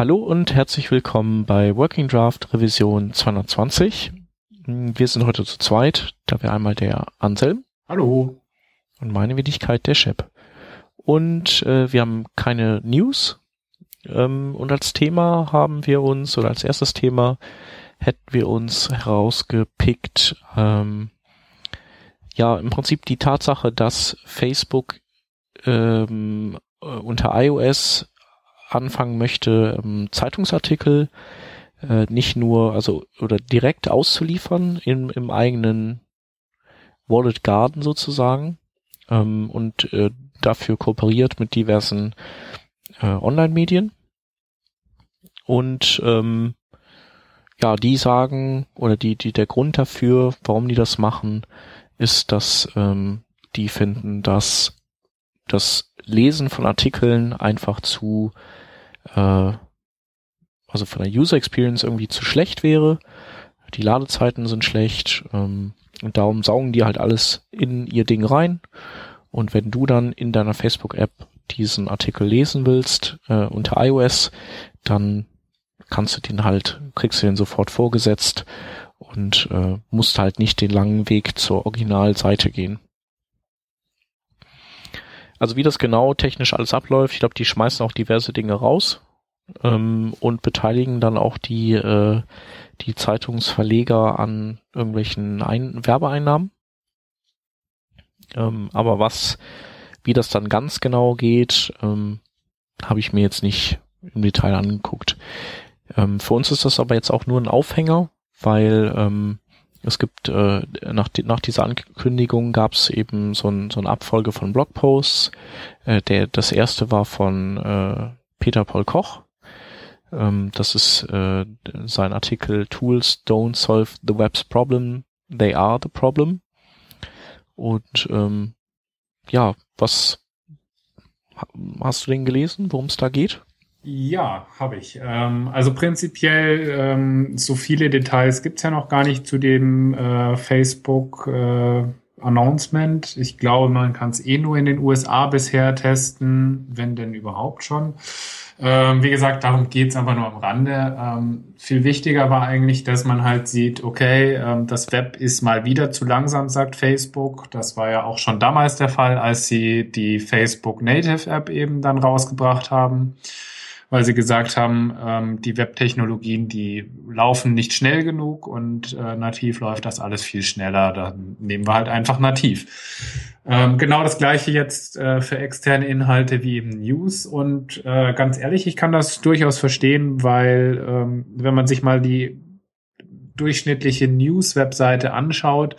Hallo und herzlich willkommen bei Working Draft Revision 220. Wir sind heute zu zweit. Da wäre einmal der Anselm. Hallo. Und meine Wenigkeit der Shep. Und äh, wir haben keine News. Ähm, und als Thema haben wir uns, oder als erstes Thema hätten wir uns herausgepickt, ähm, ja, im Prinzip die Tatsache, dass Facebook ähm, äh, unter iOS anfangen möchte, ähm, Zeitungsartikel äh, nicht nur, also oder direkt auszuliefern im, im eigenen Wallet Garden sozusagen ähm, und äh, dafür kooperiert mit diversen äh, Online-Medien. Und ähm, ja, die sagen, oder die, die, der Grund dafür, warum die das machen, ist, dass ähm, die finden, dass das Lesen von Artikeln einfach zu äh, also von der User Experience irgendwie zu schlecht wäre. Die Ladezeiten sind schlecht ähm, und darum saugen die halt alles in ihr Ding rein. Und wenn du dann in deiner Facebook-App diesen Artikel lesen willst äh, unter iOS, dann kannst du den halt, kriegst du den sofort vorgesetzt und äh, musst halt nicht den langen Weg zur Originalseite gehen. Also wie das genau technisch alles abläuft, ich glaube, die schmeißen auch diverse Dinge raus ähm, und beteiligen dann auch die, äh, die Zeitungsverleger an irgendwelchen Ein Werbeeinnahmen. Ähm, aber was, wie das dann ganz genau geht, ähm, habe ich mir jetzt nicht im Detail angeguckt. Ähm, für uns ist das aber jetzt auch nur ein Aufhänger, weil ähm, es gibt äh, nach, nach dieser Ankündigung gab es eben so, ein, so eine Abfolge von Blogposts. Äh, der das erste war von äh, Peter Paul Koch. Ähm, das ist äh, sein Artikel Tools don't solve the web's problem, they are the problem. Und ähm, ja, was hast du den gelesen, worum es da geht? Ja, habe ich. Ähm, also prinzipiell, ähm, so viele Details gibt's ja noch gar nicht zu dem äh, Facebook äh, Announcement. Ich glaube, man kann es eh nur in den USA bisher testen, wenn denn überhaupt schon. Ähm, wie gesagt, darum geht's aber nur am Rande. Ähm, viel wichtiger war eigentlich, dass man halt sieht, okay, ähm, das Web ist mal wieder zu langsam, sagt Facebook. Das war ja auch schon damals der Fall, als sie die Facebook Native App eben dann rausgebracht haben weil sie gesagt haben, ähm, die Webtechnologien, die laufen nicht schnell genug und äh, nativ läuft das alles viel schneller. Dann nehmen wir halt einfach nativ. Ähm, genau das gleiche jetzt äh, für externe Inhalte wie eben News. Und äh, ganz ehrlich, ich kann das durchaus verstehen, weil ähm, wenn man sich mal die durchschnittliche News-Webseite anschaut,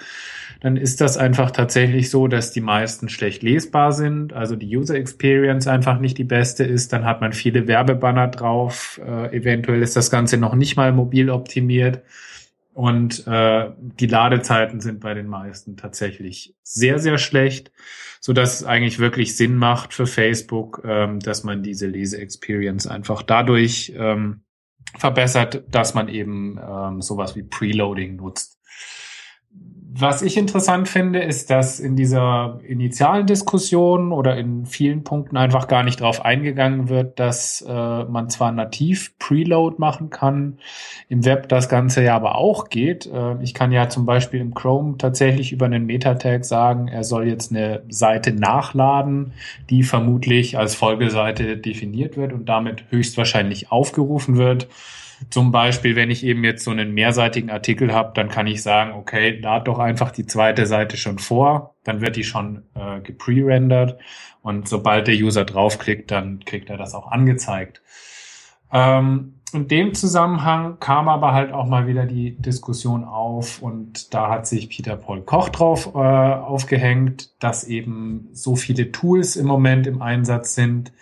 dann ist das einfach tatsächlich so, dass die meisten schlecht lesbar sind, also die User Experience einfach nicht die beste ist, dann hat man viele Werbebanner drauf, äh, eventuell ist das Ganze noch nicht mal mobil optimiert. Und äh, die Ladezeiten sind bei den meisten tatsächlich sehr, sehr schlecht, so dass es eigentlich wirklich Sinn macht für Facebook, ähm, dass man diese Lese-Experience einfach dadurch ähm, verbessert, dass man eben ähm, sowas wie Preloading nutzt. Was ich interessant finde, ist, dass in dieser initialen Diskussion oder in vielen Punkten einfach gar nicht darauf eingegangen wird, dass äh, man zwar nativ Preload machen kann, im Web das Ganze ja aber auch geht. Äh, ich kann ja zum Beispiel im Chrome tatsächlich über einen Metatag sagen, er soll jetzt eine Seite nachladen, die vermutlich als Folgeseite definiert wird und damit höchstwahrscheinlich aufgerufen wird. Zum Beispiel, wenn ich eben jetzt so einen mehrseitigen Artikel habe, dann kann ich sagen, okay, lad doch einfach die zweite Seite schon vor, dann wird die schon äh, gepre-rendert und sobald der User draufklickt, dann kriegt er das auch angezeigt. Ähm, in dem Zusammenhang kam aber halt auch mal wieder die Diskussion auf und da hat sich Peter Paul Koch drauf äh, aufgehängt, dass eben so viele Tools im Moment im Einsatz sind,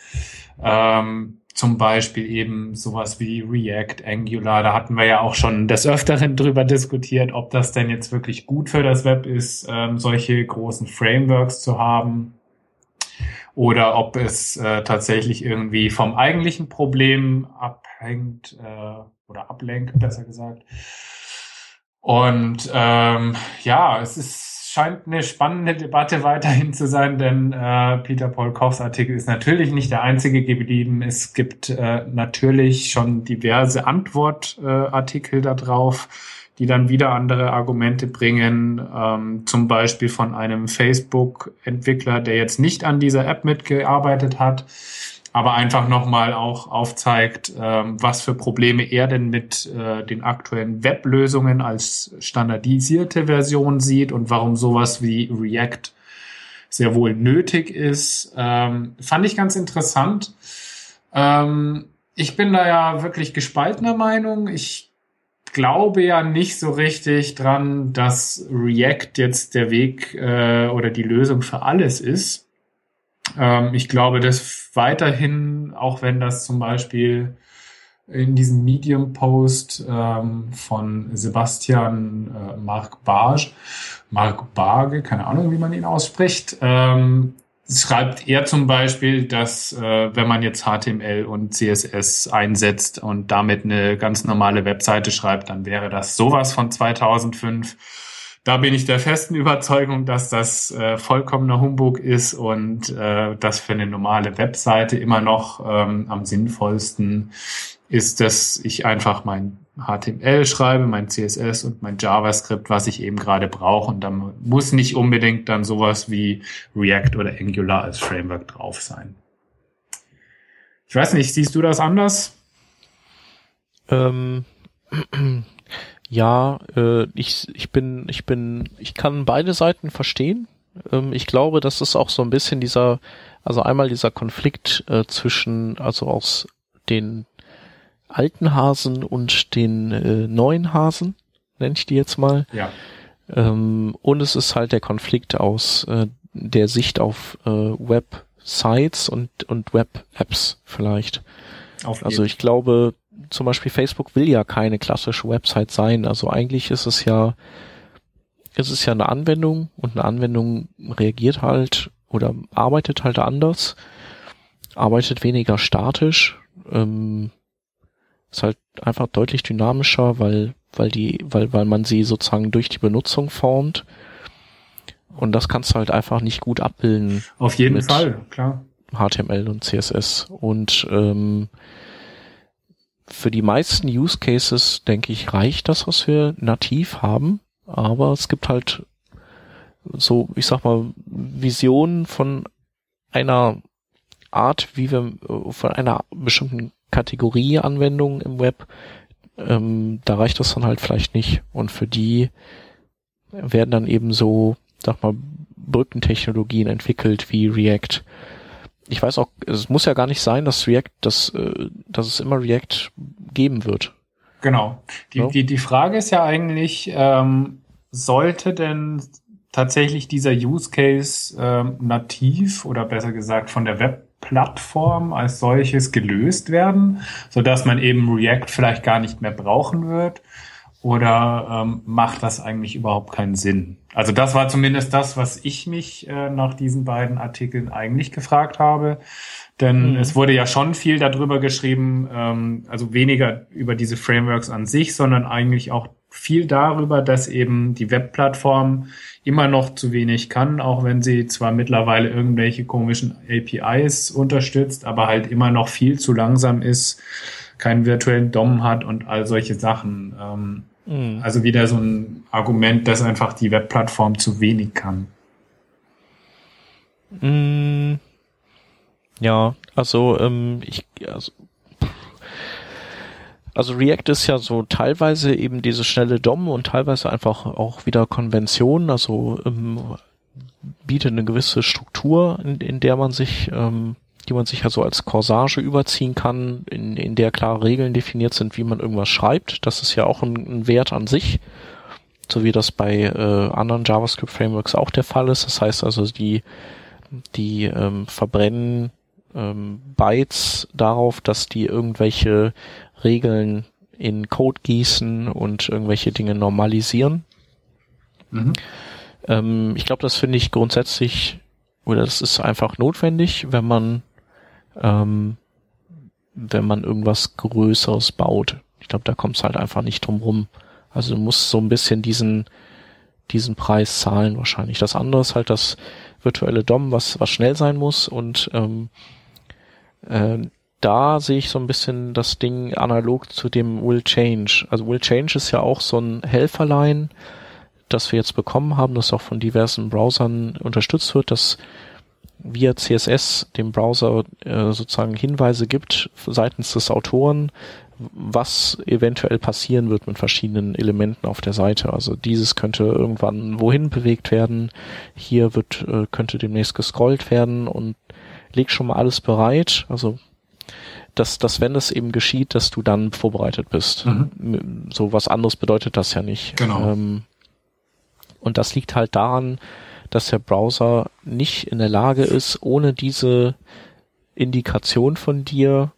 ähm, zum Beispiel eben sowas wie React, Angular. Da hatten wir ja auch schon des Öfteren drüber diskutiert, ob das denn jetzt wirklich gut für das Web ist, ähm, solche großen Frameworks zu haben oder ob es äh, tatsächlich irgendwie vom eigentlichen Problem abhängt äh, oder ablenkt, besser gesagt. Und ähm, ja, es ist scheint eine spannende Debatte weiterhin zu sein, denn äh, Peter Paul Kochs Artikel ist natürlich nicht der einzige geblieben. Es gibt äh, natürlich schon diverse Antwortartikel äh, darauf, die dann wieder andere Argumente bringen. Ähm, zum Beispiel von einem Facebook-Entwickler, der jetzt nicht an dieser App mitgearbeitet hat, aber einfach nochmal auch aufzeigt, ähm, was für Probleme er denn mit äh, den aktuellen Weblösungen als standardisierte Version sieht und warum sowas wie React sehr wohl nötig ist. Ähm, fand ich ganz interessant. Ähm, ich bin da ja wirklich gespaltener Meinung. Ich glaube ja nicht so richtig dran, dass React jetzt der Weg äh, oder die Lösung für alles ist. Ähm, ich glaube, dass weiterhin, auch wenn das zum Beispiel in diesem Medium-Post ähm, von Sebastian äh, Marc Barge, Marc Barge, keine Ahnung, wie man ihn ausspricht, ähm, schreibt er zum Beispiel, dass äh, wenn man jetzt HTML und CSS einsetzt und damit eine ganz normale Webseite schreibt, dann wäre das sowas von 2005 da bin ich der festen Überzeugung, dass das äh, vollkommener Humbug ist und äh, das für eine normale Webseite immer noch ähm, am sinnvollsten ist, dass ich einfach mein HTML schreibe, mein CSS und mein JavaScript, was ich eben gerade brauche. Und dann muss nicht unbedingt dann sowas wie React oder Angular als Framework drauf sein. Ich weiß nicht, siehst du das anders? Ähm, ja, äh, ich, ich bin, ich bin, ich kann beide Seiten verstehen. Ähm, ich glaube, das ist auch so ein bisschen dieser, also einmal dieser Konflikt äh, zwischen, also aus den alten Hasen und den äh, neuen Hasen, nenne ich die jetzt mal. Ja. Ähm, und es ist halt der Konflikt aus äh, der Sicht auf äh, Websites und, und Web-Apps vielleicht. Auf also ich glaube, zum Beispiel Facebook will ja keine klassische Website sein. Also eigentlich ist es ja, ist es ja eine Anwendung und eine Anwendung reagiert halt oder arbeitet halt anders, arbeitet weniger statisch, ähm, ist halt einfach deutlich dynamischer, weil, weil die, weil, weil man sie sozusagen durch die Benutzung formt. Und das kannst du halt einfach nicht gut abbilden. Auf jeden Fall, klar. HTML und CSS. Und ähm, für die meisten Use Cases, denke ich, reicht das, was wir nativ haben. Aber es gibt halt so, ich sag mal, Visionen von einer Art, wie wir, von einer bestimmten Kategorie Anwendungen im Web, ähm, da reicht das dann halt vielleicht nicht. Und für die werden dann eben so, sag mal, Brückentechnologien entwickelt wie React, ich weiß auch, es muss ja gar nicht sein, dass React, dass, äh, dass es immer React geben wird. Genau. Die, so. die, die Frage ist ja eigentlich, ähm, sollte denn tatsächlich dieser Use Case ähm, nativ oder besser gesagt von der Webplattform als solches gelöst werden, so dass man eben React vielleicht gar nicht mehr brauchen wird? Oder ähm, macht das eigentlich überhaupt keinen Sinn? Also das war zumindest das, was ich mich äh, nach diesen beiden Artikeln eigentlich gefragt habe. Denn mhm. es wurde ja schon viel darüber geschrieben, ähm, also weniger über diese Frameworks an sich, sondern eigentlich auch viel darüber, dass eben die Webplattform immer noch zu wenig kann, auch wenn sie zwar mittlerweile irgendwelche komischen APIs unterstützt, aber halt immer noch viel zu langsam ist, keinen virtuellen DOM hat und all solche Sachen. Mhm. Also wieder so ein Argument, dass einfach die Webplattform zu wenig kann. Mhm. Ja, also ähm, ich also, also React ist ja so teilweise eben diese schnelle DOM und teilweise einfach auch wieder Konvention, also ähm, bietet eine gewisse Struktur, in, in der man sich ähm, die man sich also als Corsage überziehen kann, in, in der klare Regeln definiert sind, wie man irgendwas schreibt. Das ist ja auch ein, ein Wert an sich, so wie das bei äh, anderen JavaScript-Frameworks auch der Fall ist. Das heißt also, die, die ähm, verbrennen ähm, Bytes darauf, dass die irgendwelche Regeln in Code gießen und irgendwelche Dinge normalisieren. Mhm. Ähm, ich glaube, das finde ich grundsätzlich oder das ist einfach notwendig, wenn man ähm, wenn man irgendwas Größeres baut. Ich glaube, da kommt es halt einfach nicht drum rum. Also du musst so ein bisschen diesen diesen Preis zahlen wahrscheinlich. Das andere ist halt das virtuelle DOM, was, was schnell sein muss und ähm, äh, da sehe ich so ein bisschen das Ding analog zu dem Will Change. Also Will Change ist ja auch so ein Helferlein, das wir jetzt bekommen haben, das auch von diversen Browsern unterstützt wird, das via CSS dem Browser äh, sozusagen Hinweise gibt seitens des Autoren, was eventuell passieren wird mit verschiedenen Elementen auf der Seite. Also dieses könnte irgendwann wohin bewegt werden, hier wird äh, könnte demnächst gescrollt werden und leg schon mal alles bereit. Also dass, dass wenn es eben geschieht, dass du dann vorbereitet bist. Mhm. So was anderes bedeutet das ja nicht. Genau. Ähm, und das liegt halt daran, dass der Browser nicht in der Lage ist, ohne diese Indikation von dir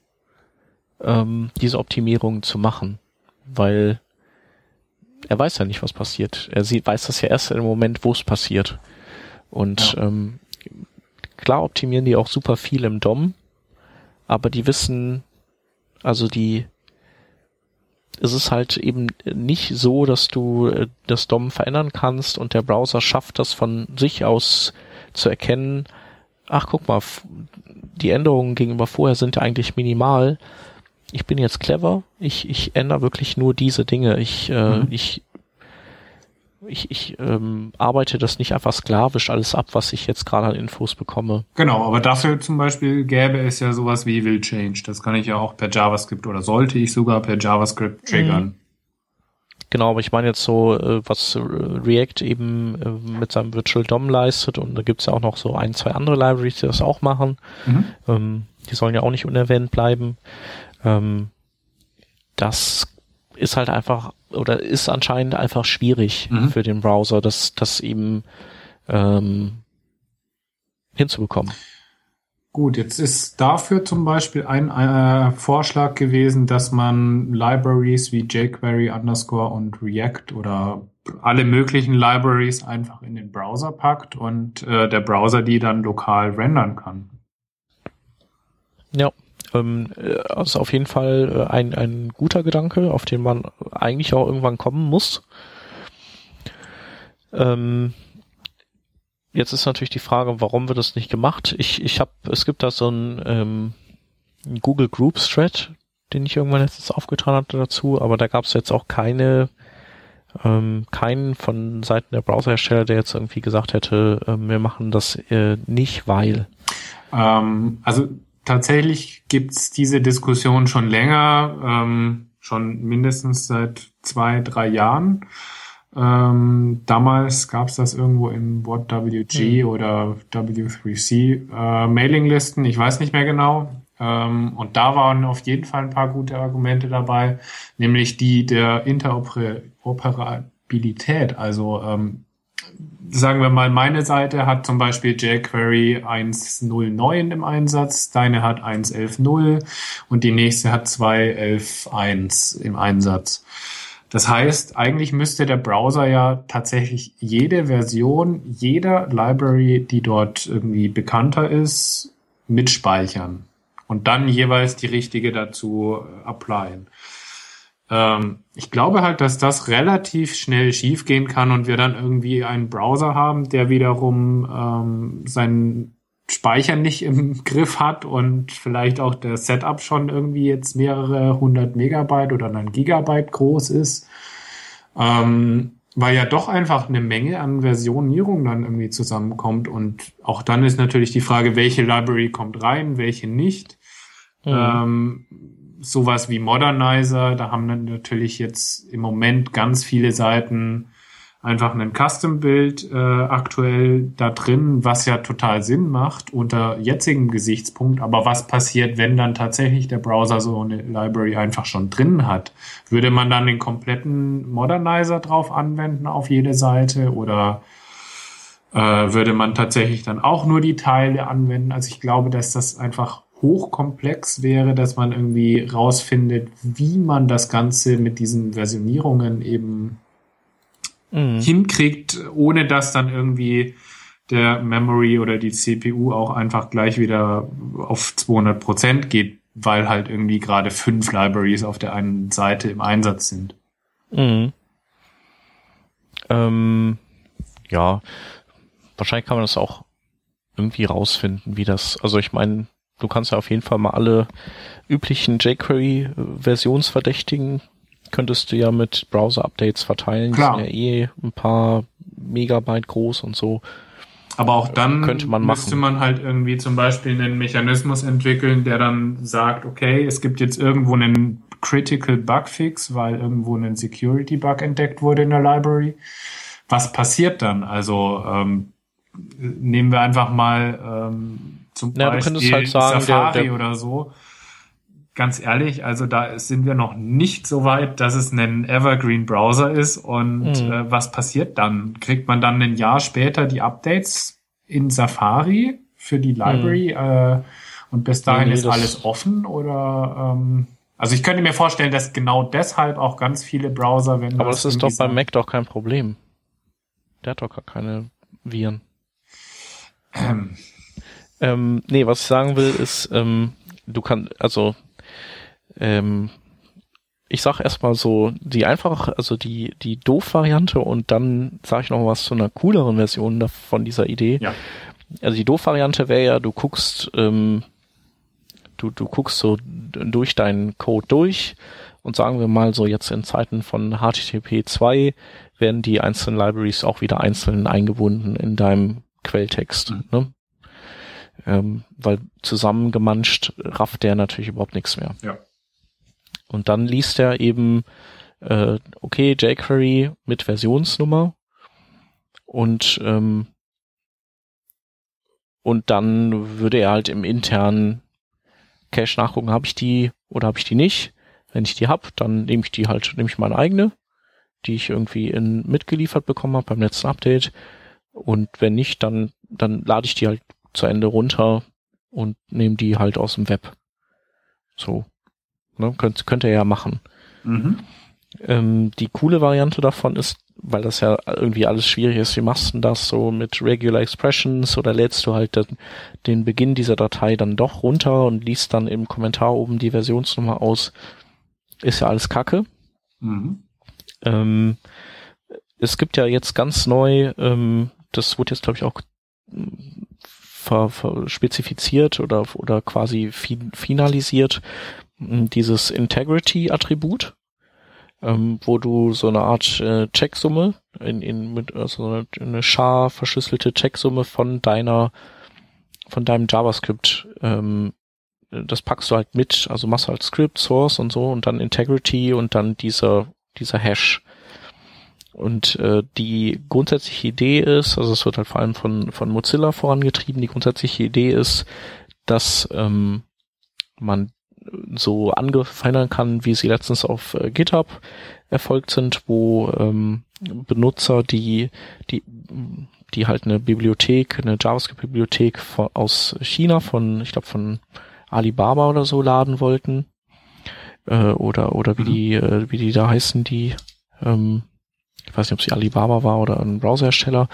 ähm, diese Optimierung zu machen. Weil er weiß ja nicht, was passiert. Er sieht, weiß das ja erst im Moment, wo es passiert. Und ja. ähm, klar optimieren die auch super viel im DOM, aber die wissen, also die ist es halt eben nicht so, dass du äh, das DOM verändern kannst und der Browser schafft das von sich aus zu erkennen, ach guck mal, die Änderungen gegenüber vorher sind ja eigentlich minimal. Ich bin jetzt clever, ich, ich ändere wirklich nur diese Dinge. Ich, äh, mhm. ich ich, ich ähm, arbeite das nicht einfach sklavisch alles ab, was ich jetzt gerade an Infos bekomme. Genau, aber dafür zum Beispiel gäbe es ja sowas wie Will Change. Das kann ich ja auch per JavaScript oder sollte ich sogar per JavaScript triggern. Mhm. Genau, aber ich meine jetzt so, äh, was React eben äh, mit seinem Virtual DOM leistet und da gibt's ja auch noch so ein, zwei andere Libraries, die das auch machen. Mhm. Ähm, die sollen ja auch nicht unerwähnt bleiben. Ähm, das ist halt einfach oder ist anscheinend einfach schwierig mhm. für den Browser, das, das eben ähm, hinzubekommen. Gut, jetzt ist dafür zum Beispiel ein äh, Vorschlag gewesen, dass man Libraries wie jQuery underscore und React oder alle möglichen Libraries einfach in den Browser packt und äh, der Browser die dann lokal rendern kann. Ja, ähm, äh, also auf jeden Fall äh, ein, ein guter Gedanke, auf den man eigentlich auch irgendwann kommen muss. Ähm, jetzt ist natürlich die Frage, warum wird das nicht gemacht? Ich, ich habe, es gibt da so ein ähm, Google Groups Thread, den ich irgendwann letztens aufgetan hatte dazu, aber da gab es jetzt auch keine, ähm, keinen von Seiten der Browserhersteller, der jetzt irgendwie gesagt hätte, äh, wir machen das äh, nicht, weil. Ähm, also tatsächlich gibt's diese Diskussion schon länger, ähm, schon mindestens seit zwei, drei Jahren. Ähm, damals gab's das irgendwo im WhatWG mhm. oder W3C äh, Mailinglisten, ich weiß nicht mehr genau. Ähm, und da waren auf jeden Fall ein paar gute Argumente dabei, nämlich die der Interoperabilität. Also ähm, sagen wir mal, meine Seite hat zum Beispiel jQuery 1.09 im Einsatz, deine hat 1.11.0 und die nächste hat 2.11.1 im Einsatz. Das heißt, eigentlich müsste der Browser ja tatsächlich jede Version jeder Library, die dort irgendwie bekannter ist, mitspeichern und dann jeweils die richtige dazu applyen. Ähm, ich glaube halt, dass das relativ schnell schiefgehen kann und wir dann irgendwie einen Browser haben, der wiederum ähm, seinen Speicher nicht im Griff hat und vielleicht auch der Setup schon irgendwie jetzt mehrere hundert Megabyte oder ein Gigabyte groß ist. Ähm, weil ja doch einfach eine Menge an Versionierung dann irgendwie zusammenkommt und auch dann ist natürlich die Frage, welche Library kommt rein, welche nicht. Mhm. Ähm, sowas wie Modernizer, da haben dann natürlich jetzt im Moment ganz viele Seiten einfach einen Custom-Bild äh, aktuell da drin, was ja total Sinn macht unter jetzigem Gesichtspunkt. Aber was passiert, wenn dann tatsächlich der Browser so eine Library einfach schon drin hat? Würde man dann den kompletten Modernizer drauf anwenden auf jede Seite oder äh, würde man tatsächlich dann auch nur die Teile anwenden? Also ich glaube, dass das einfach hochkomplex wäre, dass man irgendwie rausfindet, wie man das Ganze mit diesen Versionierungen eben mhm. hinkriegt, ohne dass dann irgendwie der Memory oder die CPU auch einfach gleich wieder auf 200 Prozent geht, weil halt irgendwie gerade fünf Libraries auf der einen Seite im Einsatz sind. Mhm. Ähm, ja, wahrscheinlich kann man das auch irgendwie rausfinden, wie das, also ich meine, du kannst ja auf jeden Fall mal alle üblichen jQuery-Versionsverdächtigen könntest du ja mit Browser-Updates verteilen. Klar. Die sind ja eh ein paar Megabyte groß und so. Aber auch dann Könnte man müsste machen. man halt irgendwie zum Beispiel einen Mechanismus entwickeln, der dann sagt, okay, es gibt jetzt irgendwo einen Critical Bug Fix, weil irgendwo ein Security Bug entdeckt wurde in der Library. Was passiert dann? Also ähm, nehmen wir einfach mal ähm, zum Ja, du Beispiel könntest halt sagen, der- Safari der- oder so. Ganz ehrlich, also da sind wir noch nicht so weit, dass es ein Evergreen Browser ist. Und Mhm. äh, was passiert dann? Kriegt man dann ein Jahr später die Updates in Safari für die Library äh, und bis dahin Mhm. Nee, nee, ist das- alles offen? Oder ähm, also ich könnte mir vorstellen, dass genau deshalb auch ganz viele Browser, wenn Aber das ist doch beim Mac doch kein Problem. Der hat doch gar keine Viren. Ähm, Ähm, nee, was ich sagen will, ist, ähm, du kannst, also, ähm, ich sag erstmal so, die einfach, also die, die Doof-Variante und dann sage ich noch was zu einer cooleren Version von dieser Idee. Ja. Also die Doof-Variante wäre ja, du guckst, ähm, du, du guckst so durch deinen Code durch und sagen wir mal so jetzt in Zeiten von HTTP 2 werden die einzelnen Libraries auch wieder einzeln eingebunden in deinem Quelltext. Mhm. Ne? Ähm, weil zusammengemanscht rafft der natürlich überhaupt nichts mehr. Ja. Und dann liest er eben, äh, okay, jQuery mit Versionsnummer und ähm, und dann würde er halt im internen Cache nachgucken, habe ich die oder habe ich die nicht. Wenn ich die hab, dann nehme ich die halt, nehme ich meine eigene, die ich irgendwie in, mitgeliefert bekommen habe beim letzten Update. Und wenn nicht, dann, dann lade ich die halt zu Ende runter und nehme die halt aus dem Web. So. Ne, könnt, könnt ihr ja machen. mhm. Ähm, die coole Variante davon ist, weil das ja irgendwie alles schwierig ist, wie machst du das so mit Regular Expressions oder lädst du halt den, den Beginn dieser Datei dann doch runter und liest dann im Kommentar oben die Versionsnummer aus. Ist ja alles Kacke. Mhm. Ähm, es gibt ja jetzt ganz neu, ähm, das wurde jetzt glaube ich auch ver, ver spezifiziert oder, oder quasi fin finalisiert, mm, dieses Integrity-Attribut, ähm, wo du so eine Art äh, Checksumme in, in mit also eine, eine schar verschlüsselte Checksumme von deiner von deinem JavaScript ähm, das packst du halt mit, also machst halt Script, Source und so und dann Integrity und dann dieser dieser Hash. Und äh, die grundsätzliche Idee ist, also es wird halt vor allem von, von Mozilla vorangetrieben, die grundsätzliche Idee ist, dass ähm, man so angefeinern kann, wie sie letztens auf äh, GitHub erfolgt sind, wo ähm, Benutzer, die, die, die halt eine Bibliothek, eine JavaScript-Bibliothek aus China von, ich glaube von Alibaba oder so laden wollten, äh, oder oder wie Mhm. die äh, wie die da heißen, die ähm, ich weiß nicht, ob sie Alibaba war oder ein Browserhersteller.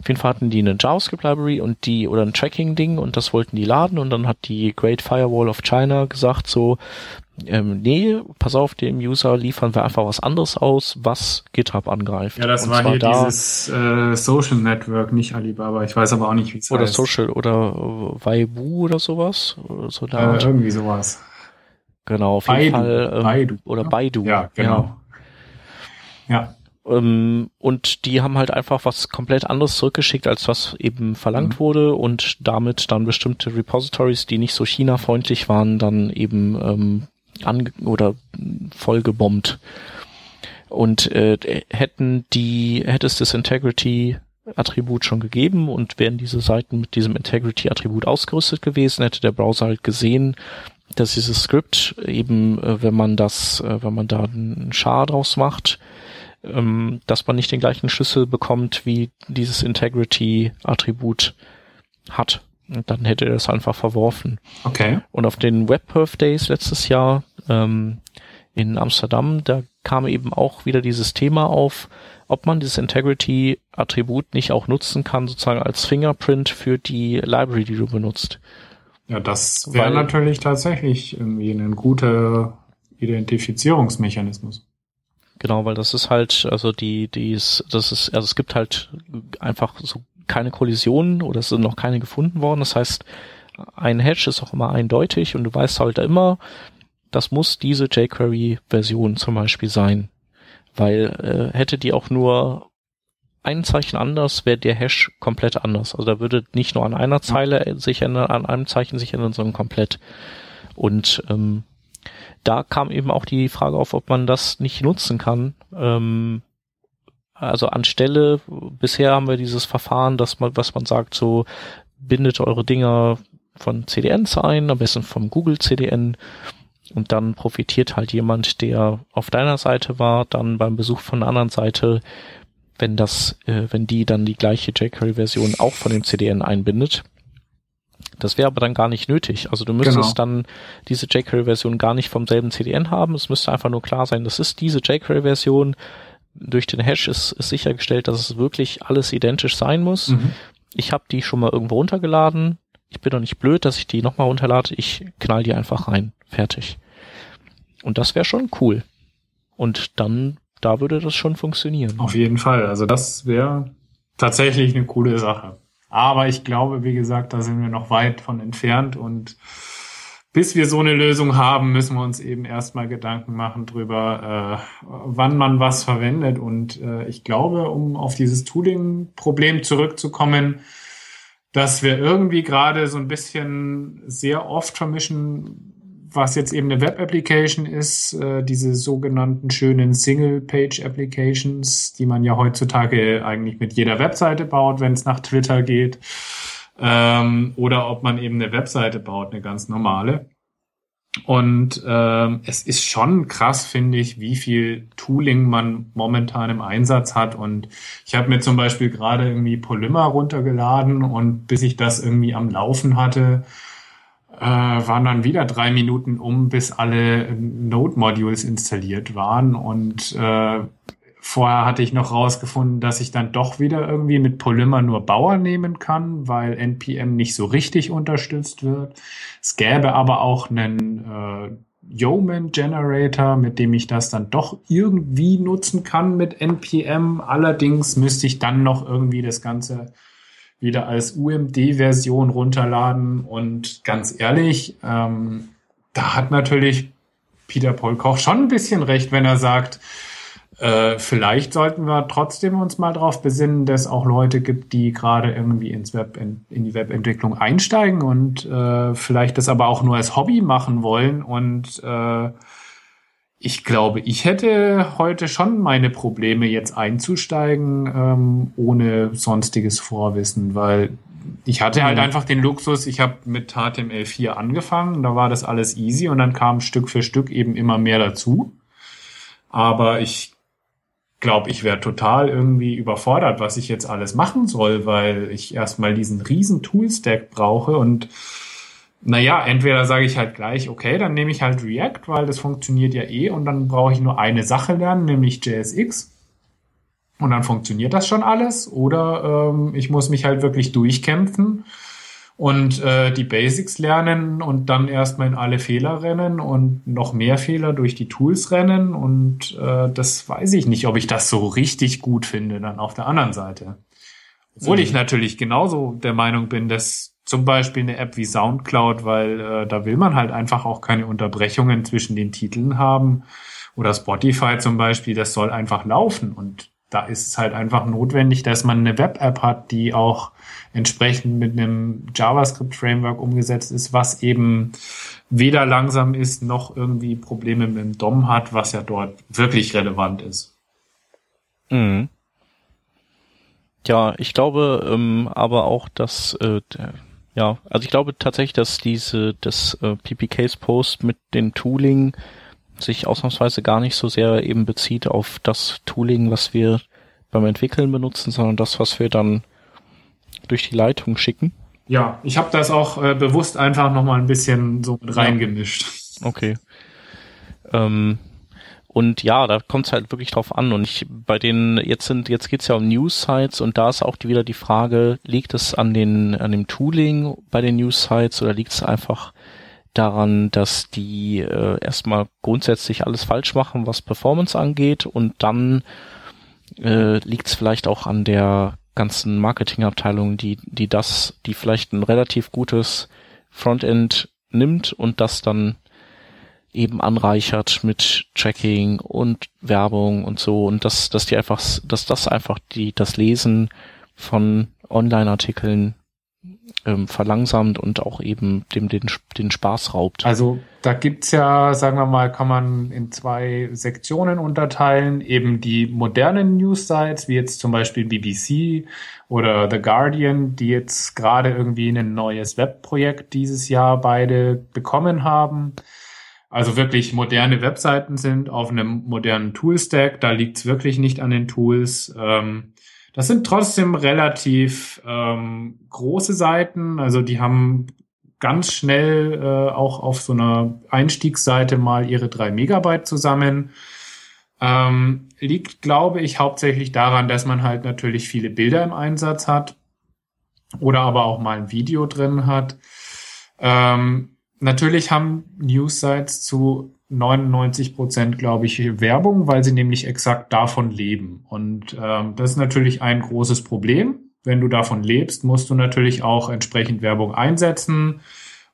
Auf jeden Fall hatten die eine JavaScript-Library und die oder ein Tracking-Ding und das wollten die laden und dann hat die Great Firewall of China gesagt so, ähm, nee, pass auf, dem User liefern wir einfach was anderes aus, was GitHub angreift. Ja, das und war hier da, dieses äh, Social Network, nicht Alibaba. Ich weiß aber auch nicht, wie es oder heißt. Social oder äh, Weibu oder sowas oder so eine äh, irgendwie sowas. genau, auf jeden Baidu, Fall ähm, Baidu, oder ne? Baidu. Ja, genau. Ja. Ähm, und die haben halt einfach was komplett anderes zurückgeschickt, als was eben verlangt Mhm. wurde und damit dann bestimmte Repositories, die nicht so China-freundlich waren, dann eben ähm, ange oder voll gebombt. Und äh, hätten die, hätte es das Integrity-Attribut schon gegeben und wären diese Seiten mit diesem Integrity-Attribut ausgerüstet gewesen, hätte der Browser halt gesehen, dass dieses Skript eben, äh, wenn man das, äh, wenn man da einen Char draus macht, ähm, dass man nicht den gleichen Schlüssel bekommt, wie dieses Integrity-Attribut hat. Und dann hätte er das einfach verworfen. Okay. Und auf den WebPerf Days letztes Jahr ähm, in Amsterdam, da kam eben auch wieder dieses Thema auf, ob man dieses Integrity-Attribut nicht auch nutzen kann, sozusagen als Fingerprint für die Library, die du benutzt. Ja, das wäre natürlich tatsächlich irgendwie ein guter Identifizierungsmechanismus. Genau, weil das ist halt, also die, die ist, das ist, also es gibt halt einfach so keine Kollisionen oder es sind noch keine gefunden worden. Das heißt, ein Hash ist auch immer eindeutig und du weißt halt immer, das muss diese jQuery-Version zum Beispiel sein. Weil äh, hätte die auch nur ein Zeichen anders, wäre der Hash komplett anders. Also da würde nicht nur an einer Zeile sich ändern, an einem Zeichen sich ändern, sondern komplett. Und ähm, da kam eben auch die Frage auf, ob man das nicht nutzen kann. Ähm, also anstelle, bisher haben wir dieses Verfahren, dass man, was man sagt, so bindet eure Dinger von CDNs ein, am besten vom Google CDN und dann profitiert halt jemand, der auf deiner Seite war, dann beim Besuch von der anderen Seite, wenn das, äh, wenn die dann die gleiche jQuery-Version auch von dem CDN einbindet. Das wäre aber dann gar nicht nötig. Also du müsstest genau. dann diese jQuery-Version gar nicht vom selben CDN haben. Es müsste einfach nur klar sein, das ist diese jQuery-Version. Durch den Hash ist, ist sichergestellt, dass es wirklich alles identisch sein muss. Mhm. Ich habe die schon mal irgendwo runtergeladen. Ich bin doch nicht blöd, dass ich die nochmal runterlade. Ich knall die einfach rein. Fertig. Und das wäre schon cool. Und dann, da würde das schon funktionieren. Auf jeden Fall. Also das wäre tatsächlich eine coole Sache. Aber ich glaube, wie gesagt, da sind wir noch weit von entfernt und bis wir so eine Lösung haben, müssen wir uns eben erstmal Gedanken machen drüber, äh, wann man was verwendet. Und äh, ich glaube, um auf dieses Tooling-Problem zurückzukommen, dass wir irgendwie gerade so ein bisschen sehr oft vermischen, was jetzt eben eine Web-Application ist, äh, diese sogenannten schönen Single-Page-Applications, die man ja heutzutage eigentlich mit jeder Webseite baut, wenn es nach Twitter geht, ähm, oder ob man eben eine Webseite baut, eine ganz normale. Und ähm, es ist schon krass, finde ich, wie viel Tooling man momentan im Einsatz hat. Und ich habe mir zum Beispiel gerade irgendwie Polymer runtergeladen und bis ich das irgendwie am Laufen hatte, äh, waren dann wieder drei Minuten um, bis alle Node-Modules installiert waren. Und äh, vorher hatte ich noch rausgefunden, dass ich dann doch wieder irgendwie mit Polymer nur Bauer nehmen kann, weil NPM nicht so richtig unterstützt wird. Es gäbe aber auch einen äh, Yeoman Generator, mit dem ich das dann doch irgendwie nutzen kann mit NPM. Allerdings müsste ich dann noch irgendwie das Ganze wieder als UMD-Version runterladen. Und ganz ehrlich, ähm, da hat natürlich Peter Paul Koch schon ein bisschen recht, wenn er sagt, äh, vielleicht sollten wir trotzdem uns mal darauf besinnen, dass es auch Leute gibt, die gerade irgendwie ins Web in, in die Webentwicklung einsteigen und äh, vielleicht das aber auch nur als Hobby machen wollen und äh, ich glaube, ich hätte heute schon meine Probleme, jetzt einzusteigen, ähm, ohne sonstiges Vorwissen, weil ich hatte halt mhm. einfach den Luxus, ich habe mit HTML4 angefangen, da war das alles easy und dann kam Stück für Stück eben immer mehr dazu. Aber ich glaube, ich wäre total irgendwie überfordert, was ich jetzt alles machen soll, weil ich erstmal diesen riesen Toolstack brauche und naja, entweder sage ich halt gleich, okay, dann nehme ich halt React, weil das funktioniert ja eh und dann brauche ich nur eine Sache lernen, nämlich JSX. Und dann funktioniert das schon alles. Oder ähm, ich muss mich halt wirklich durchkämpfen und äh, die Basics lernen und dann erstmal in alle Fehler rennen und noch mehr Fehler durch die Tools rennen. Und äh, das weiß ich nicht, ob ich das so richtig gut finde dann auf der anderen Seite. Obwohl mhm. ich natürlich genauso der Meinung bin, dass zum Beispiel eine App wie SoundCloud, weil äh, da will man halt einfach auch keine Unterbrechungen zwischen den Titeln haben. Oder Spotify zum Beispiel, das soll einfach laufen. Und da ist es halt einfach notwendig, dass man eine Web-App hat, die auch entsprechend mit einem JavaScript-Framework umgesetzt ist, was eben weder langsam ist, noch irgendwie Probleme mit dem DOM hat, was ja dort wirklich relevant ist. Mhm. Ja, ich glaube ähm, aber auch, dass äh, ja, also ich glaube tatsächlich, dass diese, das äh, PPKs-Post mit dem Tooling sich ausnahmsweise gar nicht so sehr eben bezieht auf das Tooling, was wir beim Entwickeln benutzen, sondern das, was wir dann durch die Leitung schicken. Ja, ich habe das auch äh, bewusst einfach nochmal ein bisschen so mit reingemischt. Okay. Ähm, und ja, da kommt es halt wirklich drauf an. Und ich bei den, jetzt sind, jetzt geht's ja um News-Sites und da ist auch wieder die Frage, liegt es an den, an dem Tooling bei den News-Sites oder liegt es einfach daran, dass die äh, erstmal grundsätzlich alles falsch machen, was Performance angeht und dann äh, liegt es vielleicht auch an der ganzen Marketingabteilung, die, die das, die vielleicht ein relativ gutes Frontend nimmt und das dann eben anreichert mit Tracking und Werbung und so und dass, dass die einfach, dass das einfach die, das Lesen von Online-Artikeln ähm, verlangsamt und auch eben dem den, den Spaß raubt. Also da gibt's ja, sagen wir mal, kann man in zwei Sektionen unterteilen. Eben die modernen News-Sites, wie jetzt zum Beispiel BBC oder The Guardian, die jetzt gerade irgendwie ein neues Webprojekt dieses Jahr beide bekommen haben. Also wirklich moderne Webseiten sind auf einem modernen Toolstack. Da liegt's wirklich nicht an den Tools. Ähm, das sind trotzdem relativ ähm, große Seiten. Also die haben ganz schnell äh, auch auf so einer Einstiegsseite mal ihre drei Megabyte zusammen. Ähm, liegt, glaube ich, hauptsächlich daran, dass man halt natürlich viele Bilder im Einsatz hat oder aber auch mal ein Video drin hat. Ähm, natürlich haben News-Sites zu 99 Prozent, glaube ich, Werbung, weil sie nämlich exakt davon leben. Und ähm, das ist natürlich ein großes Problem. Wenn du davon lebst, musst du natürlich auch entsprechend Werbung einsetzen.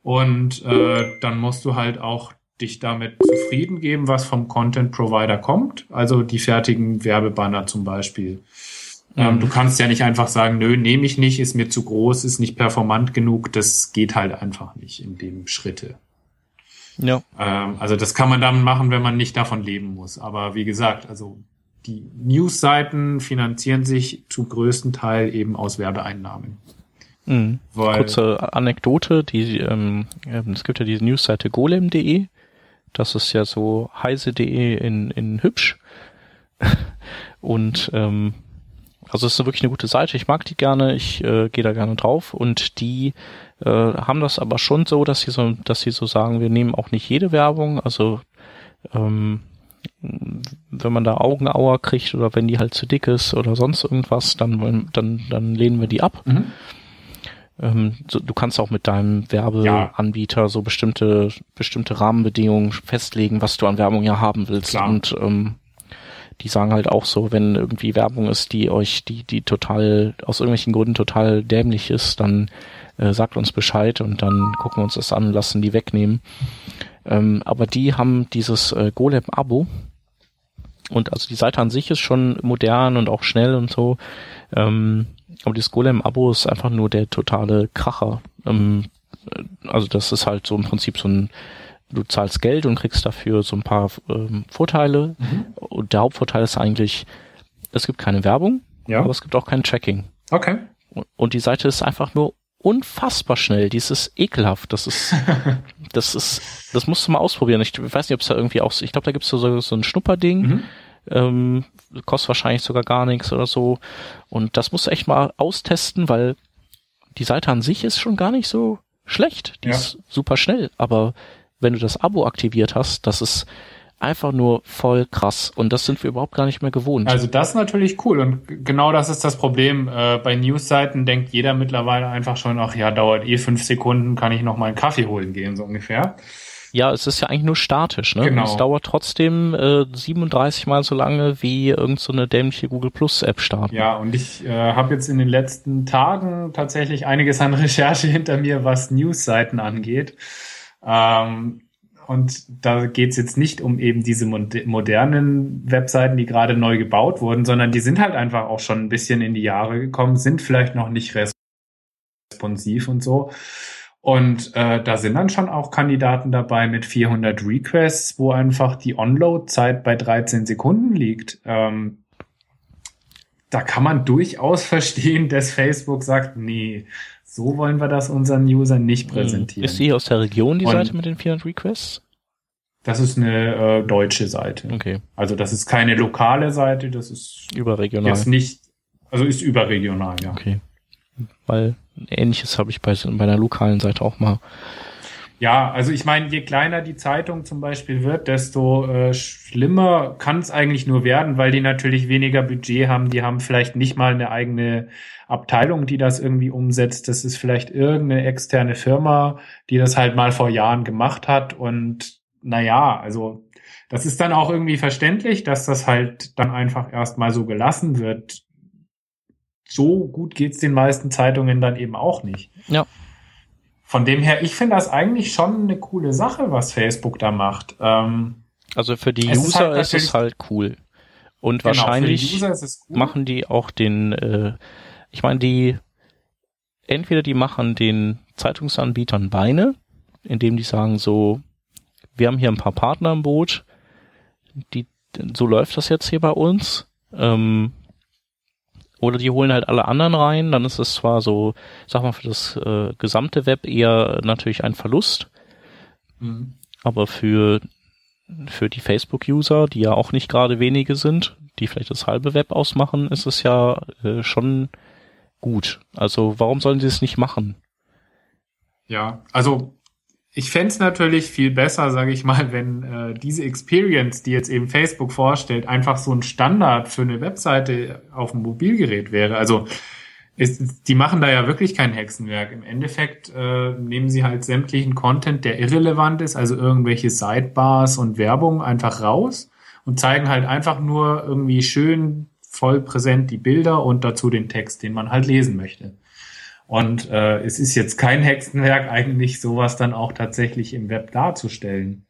Und äh, dann musst du halt auch dich damit zufrieden geben, was vom Content Provider kommt. Also die fertigen Werbebanner zum Beispiel. Ähm, mhm. du kannst ja nicht einfach sagen, nö, nehme ich nicht, ist mir zu groß, ist nicht performant genug. Das geht halt einfach nicht in dem Schritte. Ja. Ähm, also das kann man dann machen, wenn man nicht davon leben muss. Aber wie gesagt, also die Newsseiten finanzieren sich zu größten Teil eben aus Werbeeinnahmen. Mhm. Kurze Anekdote, die, ähm, es gibt ja diese Newsseite golem.de, das ist ja so heise.de in, in hübsch. Und ähm, also es ist wirklich eine gute Seite, ich mag die gerne, ich äh, gehe da gerne drauf und die äh, haben das aber schon so, dass sie so, dass sie so sagen, wir nehmen auch nicht jede Werbung, also ähm, wenn man da Augenauer kriegt oder wenn die halt zu dick ist oder sonst irgendwas, dann, dann, dann lehnen wir die ab. Mhm. Ähm, so, du kannst auch mit deinem Werbeanbieter ja. so bestimmte, bestimmte Rahmenbedingungen festlegen, was du an Werbung ja haben willst. Klar. Und ähm, die sagen halt auch so, wenn irgendwie Werbung ist, die euch, die, die total, aus irgendwelchen Gründen total dämlich ist, dann äh, sagt uns Bescheid und dann gucken wir uns das an lassen die wegnehmen. Ähm, aber die haben dieses äh, Golem-Abo und also die Seite an sich ist schon modern und auch schnell und so. Ähm, aber dieses Golem-Abo ist einfach nur der totale Kracher. Ähm, äh, also das ist halt so im Prinzip so ein du zahlst Geld und kriegst dafür so ein paar ähm, Vorteile. Mhm. Und der Hauptvorteil ist eigentlich, es gibt keine Werbung, ja. aber es gibt auch kein Tracking. Okay. Und die Seite ist einfach nur unfassbar schnell. Die ist ekelhaft. Das ist, das ist, das musst du mal ausprobieren. Ich weiß nicht, ob es da irgendwie auch, ich glaube, da gibt es so, so ein Schnupperding. Mhm. Ähm, kostet wahrscheinlich sogar gar nichts oder so. Und das musst du echt mal austesten, weil die Seite an sich ist schon gar nicht so schlecht. Die ja. ist super schnell, aber wenn du das Abo aktiviert hast, das ist einfach nur voll krass. Und das sind wir überhaupt gar nicht mehr gewohnt. Also das ist natürlich cool. Und genau das ist das Problem. Äh, bei Newsseiten denkt jeder mittlerweile einfach schon, ach ja, dauert eh fünf Sekunden, kann ich noch mal einen Kaffee holen gehen, so ungefähr. Ja, es ist ja eigentlich nur statisch, ne? Genau. Und es dauert trotzdem äh, 37 mal so lange wie irgendeine so dämliche Google Plus App starten. Ja, und ich äh, habe jetzt in den letzten Tagen tatsächlich einiges an Recherche hinter mir, was Newsseiten angeht. Ähm, und da geht's jetzt nicht um eben diese modernen Webseiten, die gerade neu gebaut wurden, sondern die sind halt einfach auch schon ein bisschen in die Jahre gekommen, sind vielleicht noch nicht responsiv und so. Und äh, da sind dann schon auch Kandidaten dabei mit 400 Requests, wo einfach die Onload-Zeit bei 13 Sekunden liegt. Ähm, da kann man durchaus verstehen, dass Facebook sagt, nee, so wollen wir das unseren Usern nicht hm. präsentieren. Ist die aus der Region, die Und Seite mit den 400 Requests? Das ist eine äh, deutsche Seite. Okay. Also das ist keine lokale Seite, das ist überregional. Jetzt nicht, also ist überregional, ja. Okay. Weil ähnliches habe ich bei, bei einer lokalen Seite auch mal Ja, also ich meine, je kleiner die Zeitung zum Beispiel wird, desto äh, schlimmer kann es eigentlich nur werden, weil die natürlich weniger Budget haben. Die haben vielleicht nicht mal eine eigene Abteilung, die das irgendwie umsetzt. Das ist vielleicht irgendeine externe Firma, die das halt mal vor Jahren gemacht hat. Und naja, also das ist dann auch irgendwie verständlich, dass das halt dann einfach erstmal so gelassen wird. So gut geht's den meisten Zeitungen dann eben auch nicht. Ja. Von dem her, ich finde das eigentlich schon eine coole Sache, was Facebook da macht. Ähm, also für die User ist, halt ist, es halt cool. Und genau, wahrscheinlich cool. machen die auch den, äh, ich meine, die entweder die machen den Zeitungsanbietern Beine, indem die sagen so, wir haben hier ein paar Partner im Boot, die, so läuft das jetzt hier bei uns. Ähm, oder die holen halt alle anderen rein, dann ist es zwar so, sag mal, für das äh, gesamte Web eher natürlich ein Verlust. Mhm. Aber für, für die Facebook-User, die ja auch nicht gerade wenige sind, die vielleicht das halbe Web ausmachen, ist es ja äh, schon gut. Also warum sollen sie es nicht machen? Ja, also ich fände natürlich viel besser, sage ich mal, wenn äh, diese Experience, die jetzt eben Facebook vorstellt, einfach so ein Standard für eine Webseite auf dem Mobilgerät wäre. Also ist, die machen da ja wirklich kein Hexenwerk. Im Endeffekt äh, nehmen sie halt sämtlichen Content, der irrelevant ist, also irgendwelche Sidebars und Werbung einfach raus und zeigen halt einfach nur irgendwie schön voll präsent die Bilder und dazu den Text, den man halt lesen möchte. Und äh, es ist jetzt kein Hexenwerk, eigentlich sowas dann auch tatsächlich im Web darzustellen.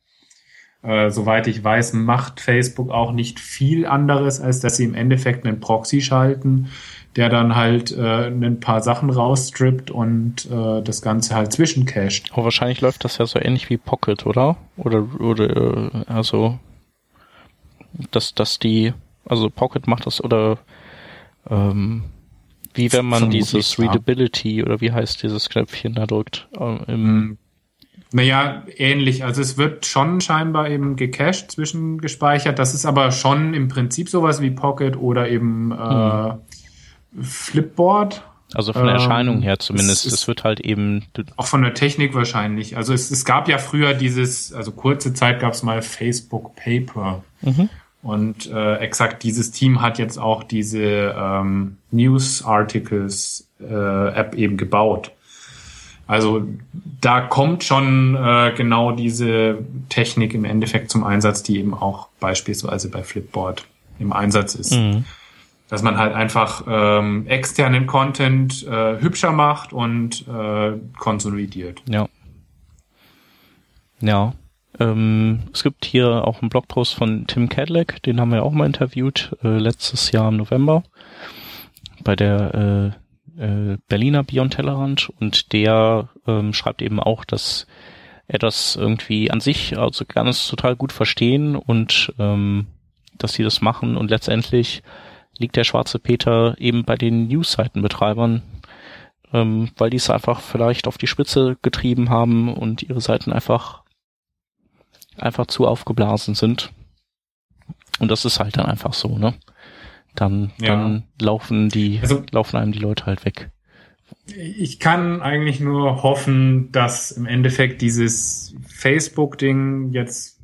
Äh, soweit ich weiß, macht Facebook auch nicht viel anderes, als dass sie im Endeffekt einen Proxy schalten, der dann halt äh, ein paar Sachen rausstrippt und äh, das Ganze halt zwischencached. Aber wahrscheinlich läuft das ja so ähnlich wie Pocket, oder? Oder, oder äh, also dass, dass die, also Pocket macht das oder ähm, wie wenn man dieses Readability oder wie heißt dieses Knöpfchen da drückt. Äh, hm. naja, ähnlich. Also es wird schon scheinbar eben gecached zwischengespeichert. Das ist aber schon im Prinzip sowas wie Pocket oder eben äh, hm. Flipboard. Also von der Erscheinung ähm, her zumindest. Es, es, wird halt eben. Auch von der Technik wahrscheinlich. Also es, es gab ja früher dieses, also kurze Zeit gab es mal Facebook Paper. Mhm. Und äh, exakt dieses Team hat jetzt auch diese ähm, News Articles äh, App eben gebaut. Also da kommt schon äh, genau diese Technik im Endeffekt zum Einsatz, die eben auch beispielsweise bei Flipboard im Einsatz ist. Mhm. Dass man halt einfach ähm, externen Content äh, hübscher macht und äh, konsolidiert. Ja. Ja. Ähm, es gibt hier auch einen Blogpost von Tim Cadillac, den haben wir auch mal interviewt, äh, letztes Jahr im November bei der äh, äh, Berliner Beyond Tellerrand und der ähm, schreibt eben auch, dass er das irgendwie an sich, also es total gut verstehen und ähm, dass sie das machen und letztendlich liegt der schwarze Peter eben bei den News-Seitenbetreibern, ähm, weil die es einfach vielleicht auf die Spitze getrieben haben und ihre Seiten einfach einfach zu aufgeblasen sind. Und das ist halt dann einfach so, ne? Dann, ja. dann laufen die, also, laufen einem die Leute halt weg. Ich kann eigentlich nur hoffen, dass im Endeffekt dieses Facebook-Ding jetzt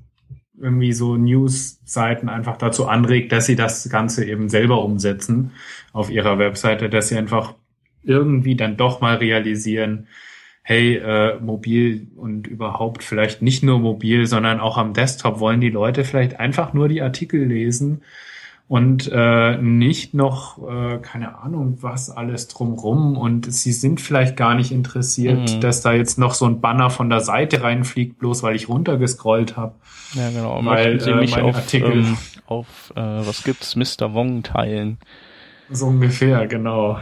irgendwie so News-Seiten einfach dazu anregt, dass sie das Ganze eben selber umsetzen auf ihrer Webseite, dass sie einfach irgendwie dann doch mal realisieren, hey, äh, mobil und überhaupt vielleicht nicht nur mobil, sondern auch am Desktop wollen die Leute vielleicht einfach nur die Artikel lesen und äh, nicht noch, äh, keine Ahnung, was alles drumrum und sie sind vielleicht gar nicht interessiert, mhm. dass da jetzt noch so ein Banner von der Seite reinfliegt, bloß weil ich runtergescrollt habe. Ja, genau. Weil sie äh, mich auf, Artikel ähm, auf äh, was gibt's, Mr. Wong teilen. So ungefähr, genau.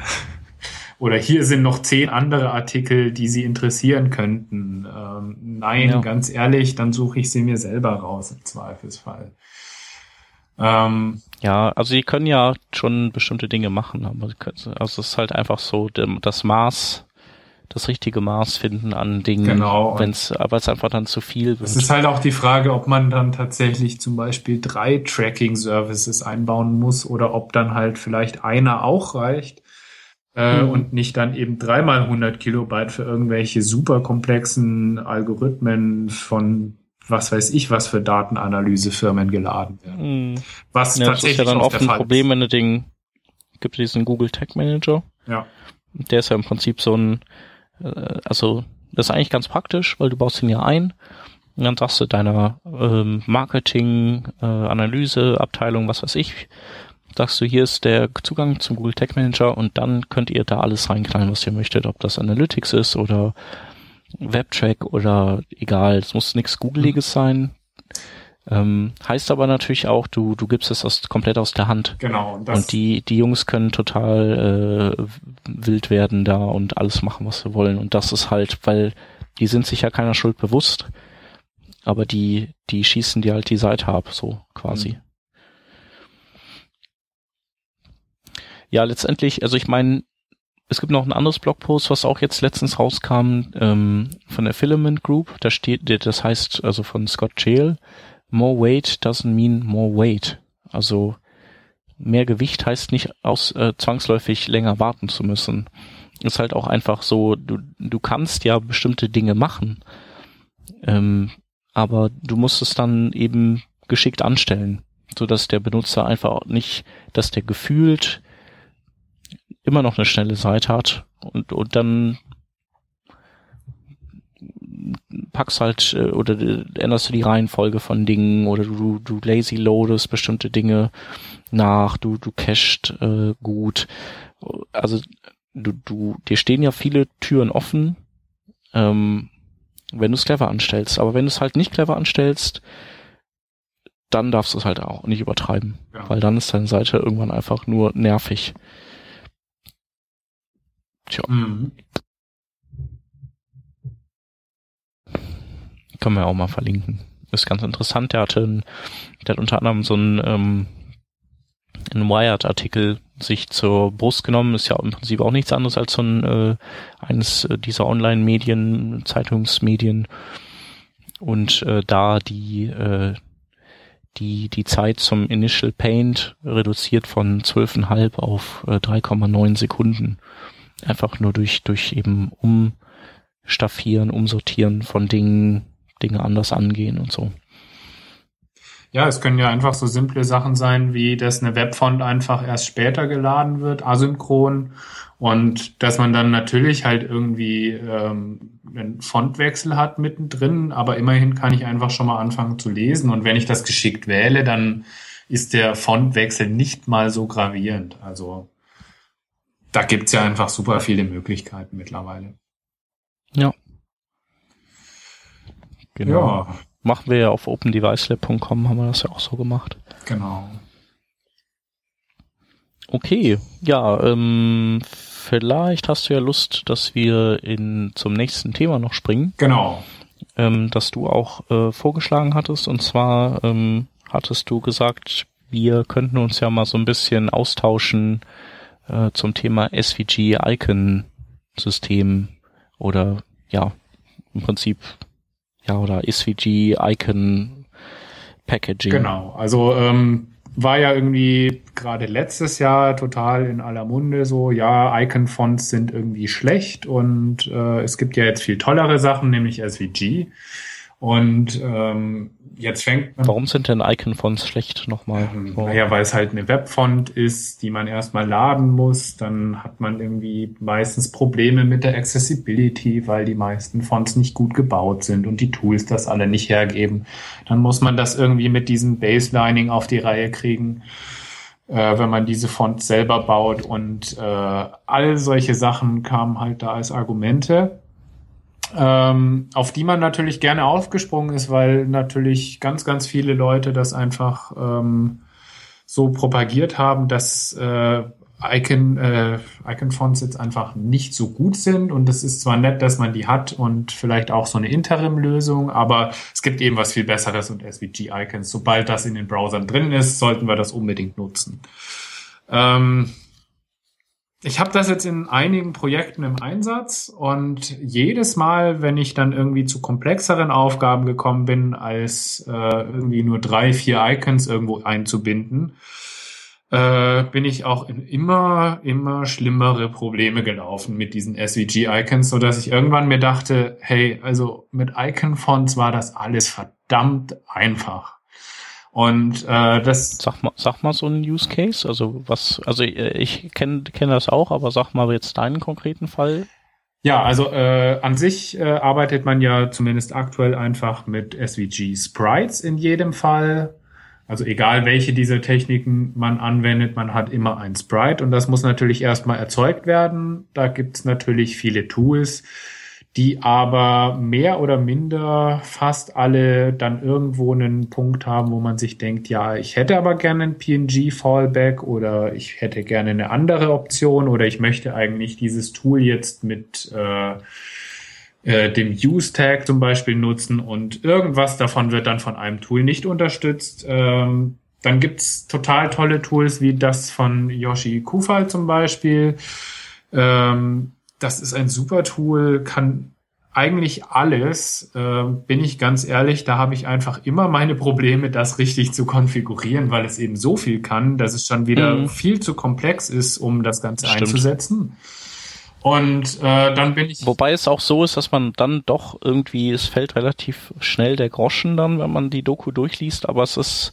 Oder hier sind noch zehn andere Artikel, die Sie interessieren könnten. Ähm, nein, ja. ganz ehrlich, dann suche ich sie mir selber raus im Zweifelsfall. Ähm, ja, also Sie können ja schon bestimmte Dinge machen, aber also es ist halt einfach so das Maß, das richtige Maß finden an Dingen, genau. wenn's, aber es einfach dann zu viel wird. Es ist halt auch die Frage, ob man dann tatsächlich zum Beispiel drei Tracking-Services einbauen muss oder ob dann halt vielleicht einer auch reicht äh, mhm. und nicht dann eben dreimal 100 Kilobyte für irgendwelche super komplexen Algorithmen von was weiß ich, was für Datenanalysefirmen geladen werden. Mhm. Was ja, tatsächlich das ist ja dann oft ein Problem, wenn du den gibt diesen Google Tag Manager. Ja. Der ist ja im Prinzip so ein, äh, also das ist eigentlich ganz praktisch, weil du baust ihn ja ein und dann sagst du deiner ähm, Marketing, äh, Analyse, Abteilung, was weiß ich, sagst du, hier ist der Zugang zum Google Tag Manager und dann könnt ihr da alles reinknallen, was ihr möchtet, ob das Analytics ist oder Webtrack oder egal, es muss nichts Googleiges mhm. sein. Ähm, heißt aber natürlich auch, du, du gibst es aus, komplett aus der Hand. Genau. Und, und die, die Jungs können total äh, wild werden da und alles machen, was sie wollen. Und das ist halt, weil die sind sich ja keiner Schuld bewusst, aber die, die schießen dir halt die Seite ab, so quasi. Mhm. Ja, letztendlich, also ich meine, es gibt noch ein anderes Blogpost, was auch jetzt letztens rauskam, ähm, von der Filament Group. Da steht, das heißt, also von Scott Chale, more weight doesn't mean more weight. Also mehr Gewicht heißt nicht aus äh, zwangsläufig länger warten zu müssen. Ist halt auch einfach so, du, du kannst ja bestimmte Dinge machen, ähm, aber du musst es dann eben geschickt anstellen, so dass der Benutzer einfach nicht, dass der gefühlt immer noch eine schnelle Seite hat und, und dann packst halt äh, oder änderst du die Reihenfolge von Dingen oder du, du lazy loadest bestimmte Dinge nach, du, du cachst äh, gut. Also du, du, dir stehen ja viele Türen offen, ähm, wenn du es clever anstellst. Aber wenn du es halt nicht clever anstellst, dann darfst du es halt auch nicht übertreiben. Ja. Weil dann ist deine Seite irgendwann einfach nur nervig. Tja. Mhm. Können wir auch mal verlinken. ist ganz interessant. Der hatte, ein, der hat unter anderem so ein ähm, einen Wired-Artikel sich zur Brust genommen. Ist ja im Prinzip auch nichts anderes als so ein äh, eines dieser Online-Medien, Zeitungsmedien und äh, da die äh, die die Zeit zum Initial Paint reduziert von 12,5 auf äh, 3,9 Sekunden einfach nur durch durch eben umstaffieren, umsortieren von Dingen Dinge anders angehen und so. Ja, es können ja einfach so simple Sachen sein, wie dass eine Webfont einfach erst später geladen wird, asynchron. Und dass man dann natürlich halt irgendwie ähm, einen Fontwechsel hat mittendrin, aber immerhin kann ich einfach schon mal anfangen zu lesen. Und wenn ich das geschickt wähle, dann ist der Fontwechsel nicht mal so gravierend. Also da gibt's ja einfach super viele Möglichkeiten mittlerweile. Ja. Genau. Ja. Machen wir ja auf opendevicelab.com, haben wir das ja auch so gemacht. Genau. Okay, ja, ähm, vielleicht hast du ja Lust, dass wir in zum nächsten Thema noch springen. Genau. Ähm, dass du auch äh, vorgeschlagen hattest. Und zwar ähm, hattest du gesagt, wir könnten uns ja mal so ein bisschen austauschen äh, zum Thema SVG-Icon-System oder ja, im Prinzip ja, oder SVG, Icon, Packaging. Genau, also ähm, war ja irgendwie gerade letztes Jahr total in aller Munde so, ja, Icon-Fonts sind irgendwie schlecht und äh, es gibt ja jetzt viel tollere Sachen, nämlich SVG. Und ähm, jetzt fängt man. Warum sind denn Icon-Fonts schlecht nochmal? Ähm, naja, weil es halt eine Webfont ist, die man erstmal laden muss. Dann hat man irgendwie meistens Probleme mit der Accessibility, weil die meisten Fonts nicht gut gebaut sind und die Tools das alle nicht hergeben. Dann muss man das irgendwie mit diesem Baselining auf die Reihe kriegen, äh, wenn man diese Font selber baut. Und äh, all solche Sachen kamen halt da als Argumente ähm, auf die man natürlich gerne aufgesprungen ist, weil natürlich ganz, ganz viele Leute das einfach ähm, so propagiert haben, dass äh, Icon, äh, Icon-Fonts jetzt einfach nicht so gut sind und es ist zwar nett, dass man die hat und vielleicht auch so eine Interim-Lösung, aber es gibt eben was viel Besseres und SVG-Icons. Sobald das in den Browsern drin ist, sollten wir das unbedingt nutzen. Ähm, ich habe das jetzt in einigen Projekten im Einsatz und jedes Mal, wenn ich dann irgendwie zu komplexeren Aufgaben gekommen bin, als äh, irgendwie nur drei, vier Icons irgendwo einzubinden, äh, bin ich auch in immer, immer schlimmere Probleme gelaufen mit diesen SVG-Icons, so dass ich irgendwann mir dachte, hey, also mit Icon-Fonts war das alles verdammt einfach. Und äh, das. Sag mal, sag mal so ein Use Case. Also was, also äh, ich kenne kenn das auch, aber sag mal jetzt deinen konkreten Fall. Ja, also äh, an sich äh, arbeitet man ja zumindest aktuell einfach mit SVG Sprites in jedem Fall. Also egal welche dieser Techniken man anwendet, man hat immer ein Sprite und das muss natürlich erstmal erzeugt werden. Da gibt's natürlich viele Tools, die aber mehr oder minder fast alle dann irgendwo einen Punkt haben, wo man sich denkt, ja, ich hätte aber gerne ein PNG-Fallback oder ich hätte gerne eine andere Option oder ich möchte eigentlich dieses Tool jetzt mit äh, äh, dem Use-Tag zum Beispiel nutzen und irgendwas davon wird dann von einem Tool nicht unterstützt. Ähm, dann gibt's total tolle Tools wie das von Yoshi Kufal zum Beispiel. Ähm, das ist ein super Tool, kann eigentlich alles, äh, bin ich ganz ehrlich, da habe ich einfach immer meine Probleme, das richtig zu konfigurieren, weil es eben so viel kann, dass es schon wieder mhm. viel zu komplex ist, um das Ganze Stimmt. einzusetzen. Und äh, dann bin ich. Wobei es auch so ist, dass man dann doch irgendwie, es fällt relativ schnell der Groschen dann, wenn man die Doku durchliest, aber es ist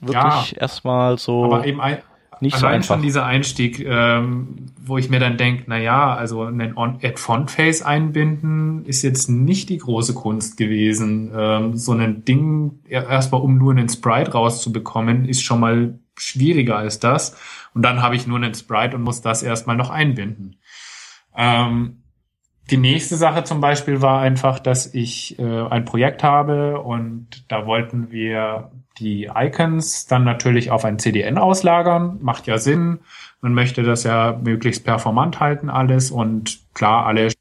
wirklich ja, erstmal so. Aber eben ein, nicht allein so einfach. schon dieser Einstieg, ähm, wo ich mir dann denke, na ja, also einen Add-Font-Face einbinden ist jetzt nicht die große Kunst gewesen. Ähm, so ein Ding erstmal, um nur einen Sprite rauszubekommen, ist schon mal schwieriger als das. Und dann habe ich nur einen Sprite und muss das erstmal noch einbinden. Ähm, die nächste Sache zum Beispiel war einfach, dass ich äh, ein Projekt habe und da wollten wir die Icons dann natürlich auf ein CDN auslagern. Macht ja Sinn. Man möchte das ja möglichst performant halten alles und klar, alle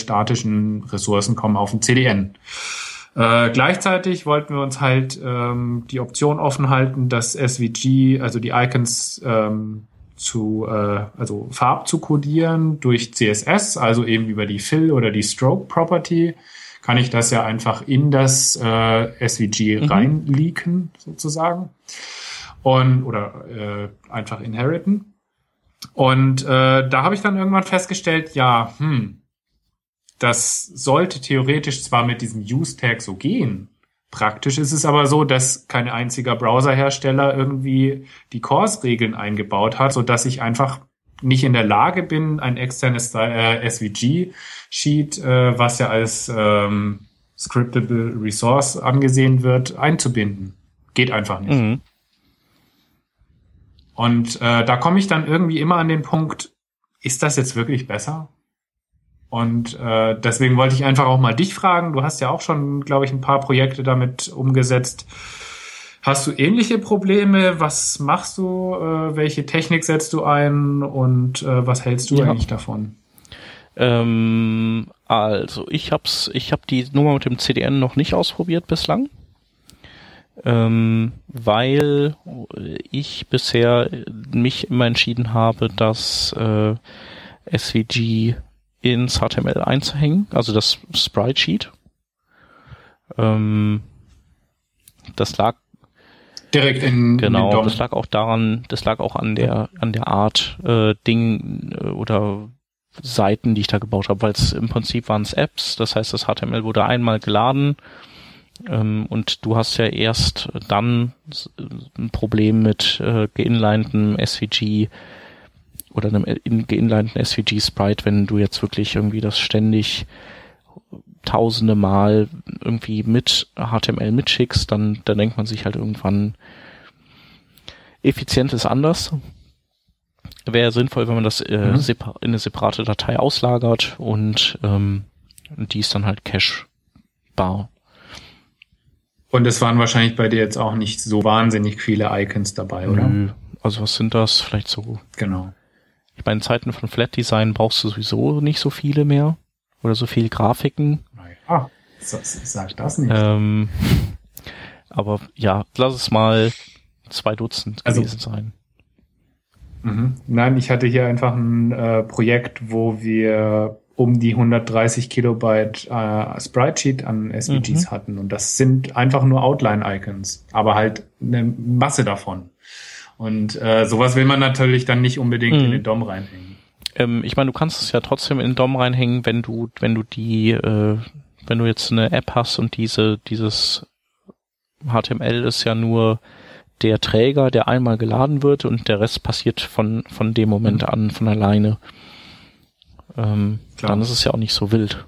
statischen Ressourcen kommen auf ein CDN. Äh, gleichzeitig wollten wir uns halt ähm, die Option offen halten, dass SVG, also die Icons ähm, zu, äh, also Farb zu kodieren durch CSS, also eben über die Fill oder die Stroke Property, kann ich das ja einfach in das äh, SVG mhm. reinleaken, sozusagen. Und, oder äh, einfach inheriten. Und äh, da habe ich dann irgendwann festgestellt, ja, hm, das sollte theoretisch zwar mit diesem Use-Tag so gehen, Praktisch ist es aber so, dass kein einziger Browserhersteller irgendwie die CORS-Regeln eingebaut hat, so dass ich einfach nicht in der Lage bin, ein externes äh, SVG-Sheet, äh, was ja als ähm, Scriptable Resource angesehen wird, einzubinden. Geht einfach nicht. Mhm. Und äh, da komme ich dann irgendwie immer an den Punkt, ist das jetzt wirklich besser? Und äh, deswegen wollte ich einfach auch mal dich fragen. Du hast ja auch schon, glaube ich, ein paar Projekte damit umgesetzt. Hast du ähnliche Probleme? Was machst du? Äh, welche Technik setzt du ein? Und äh, was hältst du ja. eigentlich davon? Ähm, also ich hab's, ich habe die Nummer mit dem CDN noch nicht ausprobiert bislang, ähm, weil ich bisher mich immer entschieden habe, dass äh, SVG ins HTML einzuhängen, also das Sprite Sheet. Ähm, das lag direkt in genau, in das lag auch daran, das lag auch an der an der Art äh, Ding äh, oder Seiten, die ich da gebaut habe, weil es im Prinzip waren es Apps, das heißt, das HTML wurde einmal geladen ähm, und du hast ja erst dann ein Problem mit äh, geinlinetem SVG oder einem geinlinten SVG-Sprite, wenn du jetzt wirklich irgendwie das ständig tausende Mal irgendwie mit HTML mitschickst, dann, dann denkt man sich halt irgendwann, effizient ist anders. Wäre sinnvoll, wenn man das äh, mhm. in eine separate Datei auslagert und ähm, die ist dann halt cachebar. Und es waren wahrscheinlich bei dir jetzt auch nicht so wahnsinnig viele Icons dabei, oder? Nö. Also was sind das? Vielleicht so genau. Ich meine, in Zeiten von Flat Design brauchst du sowieso nicht so viele mehr. Oder so viele Grafiken. Ah, sag das nicht. Ähm, aber ja, lass es mal zwei Dutzend also, gewesen sein. Mhm. Nein, ich hatte hier einfach ein äh, Projekt, wo wir um die 130 Kilobyte äh, Sprite Sheet an SVGs mhm. hatten. Und das sind einfach nur Outline-Icons, aber halt eine Masse davon. Und äh, sowas will man natürlich dann nicht unbedingt mhm. in den DOM reinhängen. Ähm, ich meine, du kannst es ja trotzdem in den DOM reinhängen, wenn du, wenn du die, äh, wenn du jetzt eine App hast und diese, dieses HTML ist ja nur der Träger, der einmal geladen wird und der Rest passiert von, von dem Moment mhm. an von alleine ähm, dann ist es ja auch nicht so wild.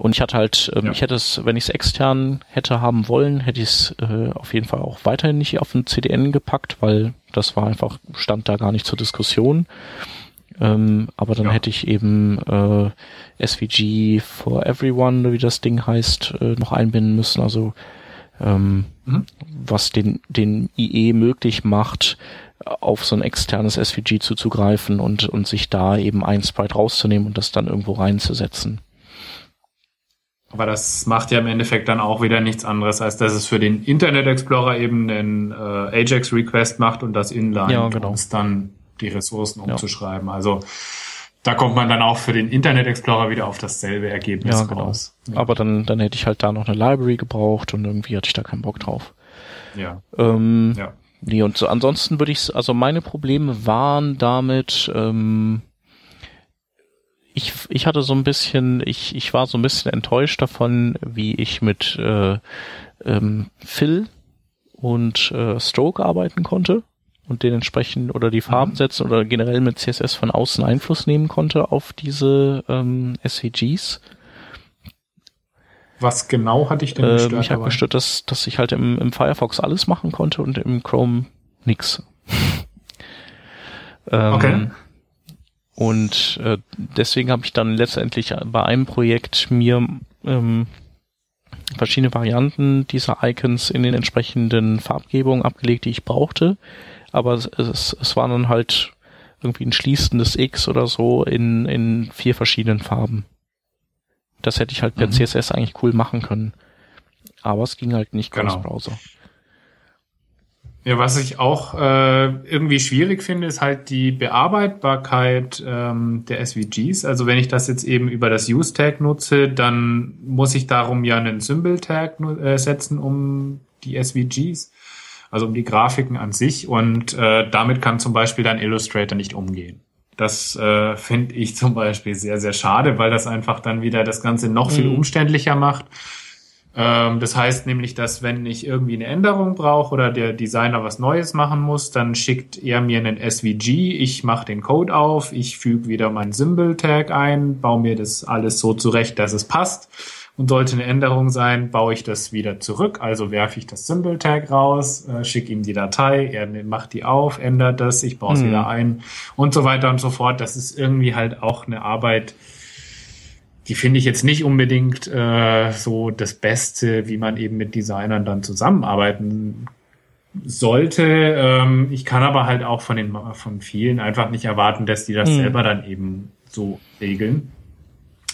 Und ich hatte halt, ähm, ja. ich hätte es, wenn ich es extern hätte haben wollen, hätte ich es äh, auf jeden Fall auch weiterhin nicht auf den CDN gepackt, weil das war einfach, stand da gar nicht zur Diskussion. Ähm, aber dann ja. hätte ich eben äh, SVG for Everyone, wie das Ding heißt, äh, noch einbinden müssen. Also ähm, mhm. was den, den IE möglich macht, auf so ein externes SVG zuzugreifen und, und sich da eben ein Sprite rauszunehmen und das dann irgendwo reinzusetzen. Aber das macht ja im Endeffekt dann auch wieder nichts anderes, als dass es für den Internet Explorer eben einen äh, Ajax Request macht und das Inline, ja, genau. um dann die Ressourcen umzuschreiben. Ja. Also da kommt man dann auch für den Internet Explorer wieder auf dasselbe Ergebnis ja, genau. raus. Ja. Aber dann, dann hätte ich halt da noch eine Library gebraucht und irgendwie hatte ich da keinen Bock drauf. Ja. Ähm, ja. Nee, und so ansonsten würde ich, also meine Probleme waren damit, ähm, ich, ich hatte so ein bisschen, ich, ich war so ein bisschen enttäuscht davon, wie ich mit äh, ähm, Phil und äh, Stroke arbeiten konnte und den entsprechend oder die Farben mhm. setzen oder generell mit CSS von außen Einfluss nehmen konnte auf diese ähm, SVGs. Was genau hatte ich denn äh, gestört? mich hat gestört, dass, dass ich halt im, im Firefox alles machen konnte und im Chrome nix. ähm, okay. Und äh, deswegen habe ich dann letztendlich bei einem Projekt mir ähm, verschiedene Varianten dieser Icons in den entsprechenden Farbgebungen abgelegt, die ich brauchte. Aber es, es, es war dann halt irgendwie ein schließendes X oder so in, in vier verschiedenen Farben. Das hätte ich halt per mhm. CSS eigentlich cool machen können. Aber es ging halt nicht genau. Browser. Ja, was ich auch äh, irgendwie schwierig finde, ist halt die Bearbeitbarkeit ähm, der SVGs. Also wenn ich das jetzt eben über das Use-Tag nutze, dann muss ich darum ja einen Symbol-Tag äh, setzen, um die SVGs, also um die Grafiken an sich. Und äh, damit kann zum Beispiel dann Illustrator nicht umgehen. Das äh, finde ich zum Beispiel sehr, sehr schade, weil das einfach dann wieder das Ganze noch viel mhm. umständlicher macht. Ähm, das heißt nämlich, dass wenn ich irgendwie eine Änderung brauche oder der Designer was Neues machen muss, dann schickt er mir einen SVG, ich mache den Code auf, ich füge wieder mein Symbol-Tag ein, baue mir das alles so zurecht, dass es passt und sollte eine Änderung sein, baue ich das wieder zurück. Also werfe ich das Symbol-Tag raus, äh, schicke ihm die Datei, er macht die auf, ändert das, ich baue es mhm. wieder ein und so weiter und so fort. Das ist irgendwie halt auch eine Arbeit, die finde ich jetzt nicht unbedingt äh, so das Beste, wie man eben mit Designern dann zusammenarbeiten sollte. Ähm, ich kann aber halt auch von den von vielen einfach nicht erwarten, dass die das mhm. selber dann eben so regeln.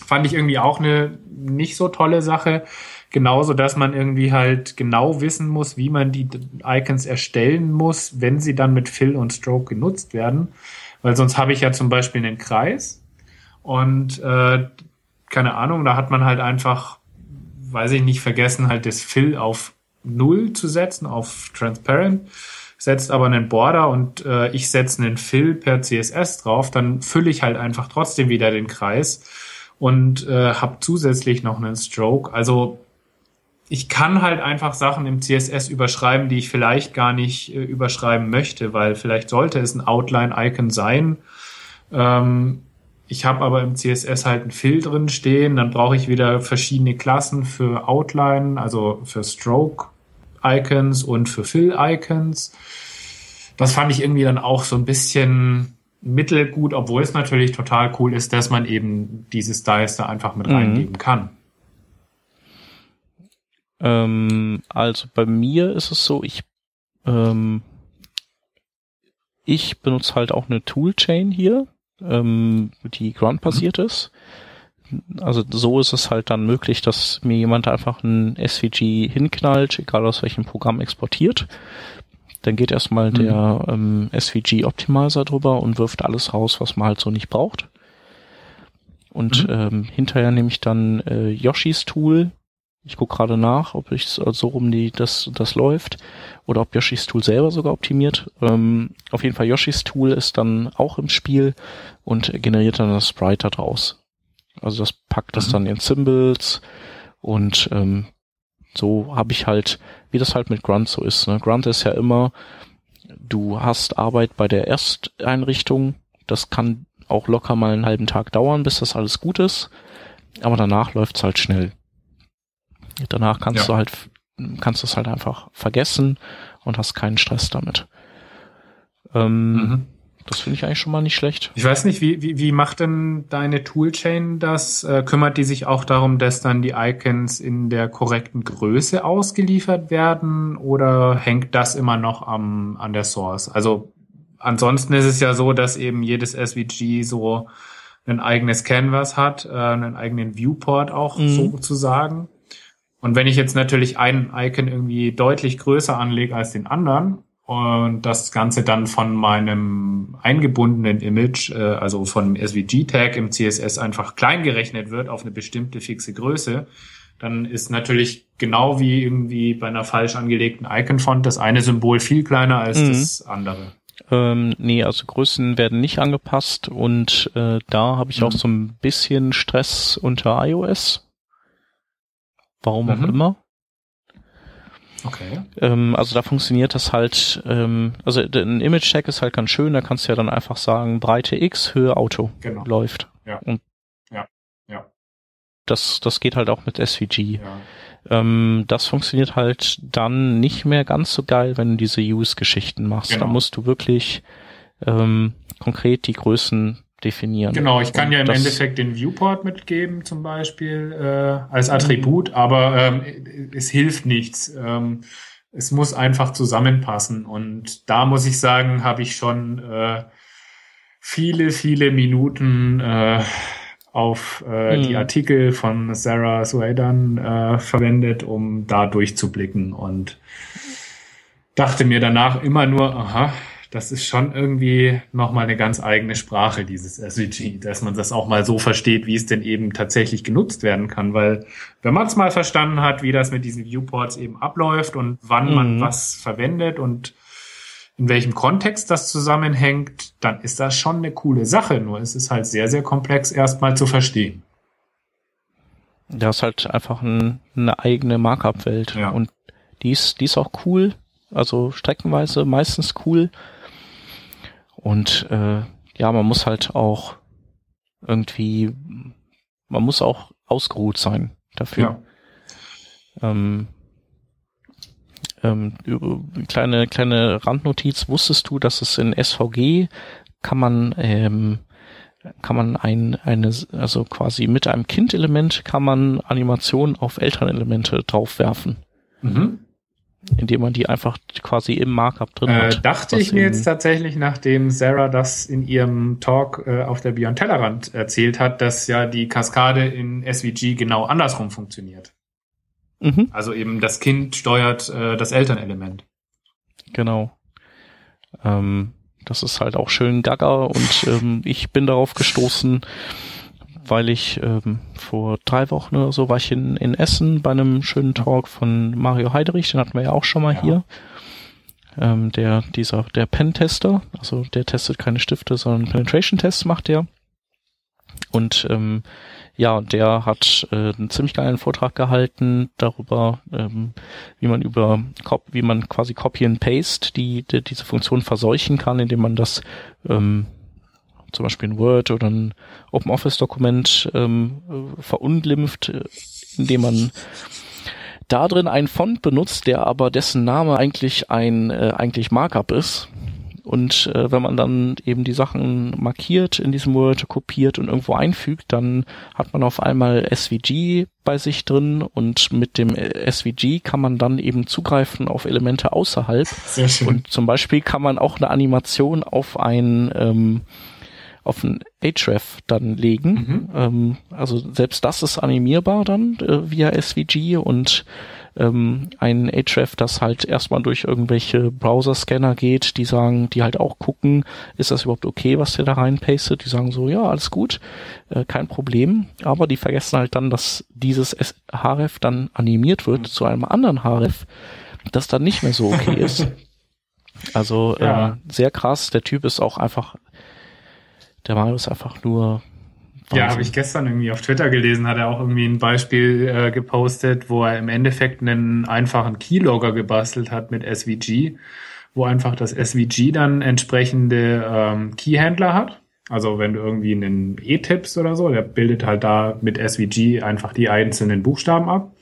Fand ich irgendwie auch eine nicht so tolle Sache. Genauso, dass man irgendwie halt genau wissen muss, wie man die Icons erstellen muss, wenn sie dann mit Fill und Stroke genutzt werden. Weil sonst habe ich ja zum Beispiel einen Kreis und äh, keine Ahnung, da hat man halt einfach, weiß ich nicht, vergessen, halt das Fill auf Null zu setzen, auf Transparent, setzt aber einen Border und äh, ich setze einen Fill per CSS drauf, dann fülle ich halt einfach trotzdem wieder den Kreis und äh, habe zusätzlich noch einen Stroke. Also ich kann halt einfach Sachen im CSS überschreiben, die ich vielleicht gar nicht äh, überschreiben möchte, weil vielleicht sollte es ein Outline-Icon sein. Ähm, ich habe aber im CSS halt ein Fill drin stehen, dann brauche ich wieder verschiedene Klassen für Outline, also für Stroke-Icons und für Fill-Icons. Das fand ich irgendwie dann auch so ein bisschen mittelgut, obwohl es natürlich total cool ist, dass man eben diese Styles da einfach mit mhm. reingeben kann. Ähm, also bei mir ist es so, ich ähm, ich benutze halt auch eine Toolchain hier, ähm, die Ground-basiert mhm. ist. Also so ist es halt dann möglich, dass mir jemand einfach ein SVG hinknallt, egal aus welchem Programm exportiert dann geht erstmal mhm. der ähm, SVG Optimizer drüber und wirft alles raus, was man halt so nicht braucht. Und mhm. ähm, hinterher nehme ich dann äh, Yoshis Tool. Ich gucke gerade nach, ob ich so rum die das das läuft oder ob Yoshis Tool selber sogar optimiert. Ähm, auf jeden Fall Yoshis Tool ist dann auch im Spiel und generiert dann das Sprite da draus. Also das packt das mhm. dann in Symbols und ähm, so habe ich halt, wie das halt mit Grunt so ist. Ne? Grunt ist ja immer, du hast Arbeit bei der Ersteinrichtung, das kann auch locker mal einen halben Tag dauern, bis das alles gut ist, aber danach läuft's halt schnell. Danach kannst ja. du halt, kannst du es halt einfach vergessen und hast keinen Stress damit. Ähm, mhm. Das finde ich eigentlich schon mal nicht schlecht. Ich weiß nicht, wie, wie, wie macht denn deine Toolchain das? Äh, kümmert die sich auch darum, dass dann die Icons in der korrekten Größe ausgeliefert werden oder hängt das immer noch am, an der Source? Also ansonsten ist es ja so, dass eben jedes SVG so ein eigenes Canvas hat, äh, einen eigenen Viewport auch mhm. sozusagen. Und wenn ich jetzt natürlich ein Icon irgendwie deutlich größer anlege als den anderen, und das Ganze dann von meinem eingebundenen Image, äh, also von SVG-Tag im CSS einfach klein gerechnet wird auf eine bestimmte fixe Größe, dann ist natürlich genau wie irgendwie bei einer falsch angelegten Icon-Font das eine Symbol viel kleiner als mhm. das andere. Ähm, nee, also Größen werden nicht angepasst und äh, da habe ich mhm. auch so ein bisschen Stress unter iOS. Warum auch mhm. immer. Okay. Ähm, also da funktioniert das halt, ähm, also ein Image-Check ist halt ganz schön, da kannst du ja dann einfach sagen, Breite X, Höhe Auto genau. läuft. Ja. Und ja, ja. Das, das geht halt auch mit SVG. Ja. Ähm, das funktioniert halt dann nicht mehr ganz so geil, wenn du diese Use-Geschichten machst. Genau. Da musst du wirklich ähm, konkret die Größen definieren. Genau, ich kann und ja im Endeffekt den Viewport mitgeben zum Beispiel äh, als Attribut, mhm. aber ähm, es hilft nichts. Ähm, es muss einfach zusammenpassen und da muss ich sagen, habe ich schon äh, viele, viele Minuten äh, auf äh, mhm. die Artikel von Sarah Suedan äh, verwendet, um da durchzublicken und dachte mir danach immer nur, aha, das ist schon irgendwie nochmal eine ganz eigene Sprache, dieses SVG, dass man das auch mal so versteht, wie es denn eben tatsächlich genutzt werden kann. Weil wenn man es mal verstanden hat, wie das mit diesen Viewports eben abläuft und wann mhm. man was verwendet und in welchem Kontext das zusammenhängt, dann ist das schon eine coole Sache. Nur es ist halt sehr, sehr komplex erstmal zu verstehen. Da ist halt einfach ein, eine eigene Markup-Welt. Ja. Und die ist, die ist auch cool. Also streckenweise meistens cool. Und äh, ja, man muss halt auch irgendwie, man muss auch ausgeruht sein dafür. Ja. Ähm, ähm, kleine kleine Randnotiz: Wusstest du, dass es in SVG kann man ähm, kann man ein eine also quasi mit einem Kind-Element kann man Animationen auf Elternelemente draufwerfen. Mhm indem man die einfach quasi im Markup drin äh, hat. Dachte ich mir jetzt tatsächlich, nachdem Sarah das in ihrem Talk äh, auf der Beyond Tellerrand erzählt hat, dass ja die Kaskade in SVG genau andersrum funktioniert. Mhm. Also eben das Kind steuert äh, das Elternelement. Genau. Ähm, das ist halt auch schön gaga und ähm, ich bin darauf gestoßen, weil ich ähm, vor drei Wochen oder so war ich in, in Essen bei einem schönen Talk von Mario Heiderich, den hatten wir ja auch schon mal ja. hier. Ähm, der, dieser, der Pen-Tester, also der testet keine Stifte, sondern Penetration-Tests macht der. Und ähm, ja, der hat äh, einen ziemlich geilen Vortrag gehalten darüber, ähm, wie man über wie man quasi Copy and Paste die, die diese Funktion verseuchen kann, indem man das ähm, zum Beispiel ein Word oder ein Open Office Dokument ähm, verunglimpft, äh, indem man da drin einen Font benutzt, der aber dessen Name eigentlich ein äh, eigentlich Markup ist. Und äh, wenn man dann eben die Sachen markiert, in diesem Word kopiert und irgendwo einfügt, dann hat man auf einmal SVG bei sich drin und mit dem SVG kann man dann eben zugreifen auf Elemente außerhalb. Sehr schön. Und zum Beispiel kann man auch eine Animation auf ein ähm, auf ein Href dann legen. Mhm. Ähm, also selbst das ist animierbar dann äh, via SVG und ähm, ein Href, das halt erstmal durch irgendwelche Browser-Scanner geht, die sagen, die halt auch gucken, ist das überhaupt okay, was der da reinpastet? Die sagen so, ja, alles gut, äh, kein Problem, aber die vergessen halt dann, dass dieses Href dann animiert wird zu einem anderen Href, das dann nicht mehr so okay ist. Also ja. ähm, sehr krass, der Typ ist auch einfach, der Mario ist einfach nur Wahnsinn. Ja, habe ich gestern irgendwie auf Twitter gelesen, hat er auch irgendwie ein Beispiel äh, gepostet, wo er im Endeffekt einen einfachen Keylogger gebastelt hat mit SVG, wo einfach das SVG dann entsprechende ähm, Keyhändler hat. Also wenn du irgendwie einen E tippst oder so, der bildet halt da mit SVG einfach die einzelnen Buchstaben ab.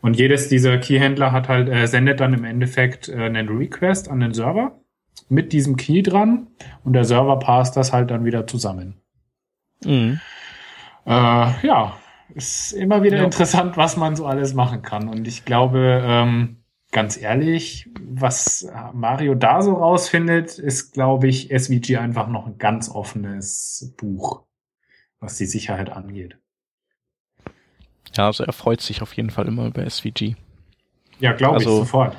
Und jedes dieser Keyhändler hat halt, äh, sendet dann im Endeffekt äh, einen Request an den Server mit diesem Key dran und der Server passt das halt dann wieder zusammen. Mhm äh, ja, ist immer wieder ja. interessant, was man so alles machen kann. Und ich glaube, ähm, ganz ehrlich, was Mario da so rausfindet, ist, glaube ich, SVG einfach noch ein ganz offenes Buch, was die Sicherheit angeht. Ja, also er freut sich auf jeden Fall immer über SVG. Ja, glaube also, ich sofort.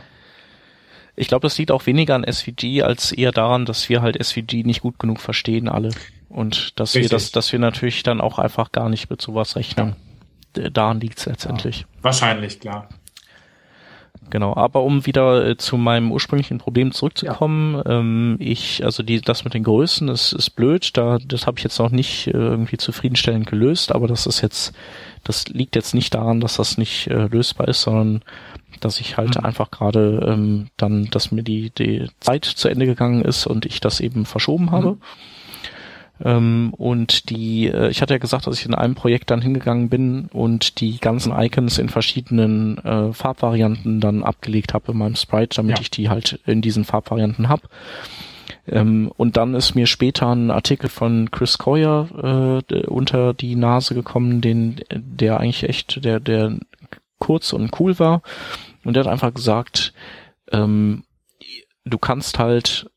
Ich glaube, das liegt auch weniger an SVG als eher daran, dass wir halt SVG nicht gut genug verstehen alle. Und dass Richtig. wir das, dass wir natürlich dann auch einfach gar nicht mit sowas rechnen. Ja. Daran liegt es letztendlich. Ja, wahrscheinlich, klar. Genau, aber um wieder äh, zu meinem ursprünglichen Problem zurückzukommen, ja. ähm, ich, also die, das mit den Größen, das ist blöd, da, das habe ich jetzt noch nicht äh, irgendwie zufriedenstellend gelöst, aber das ist jetzt, das liegt jetzt nicht daran, dass das nicht äh, lösbar ist, sondern dass ich halt mhm. einfach gerade ähm, dann, dass mir die, die Zeit zu Ende gegangen ist und ich das eben verschoben habe. Mhm. Ähm, und die, äh, ich hatte ja gesagt, dass ich in einem Projekt dann hingegangen bin und die ganzen Icons in verschiedenen äh, Farbvarianten dann abgelegt habe in meinem Sprite, damit ja. ich die halt in diesen Farbvarianten hab. Ähm, und dann ist mir später ein Artikel von Chris Coyer äh, unter die Nase gekommen, den, der eigentlich echt, der, der kurz und cool war. Und der hat einfach gesagt, ähm, du kannst halt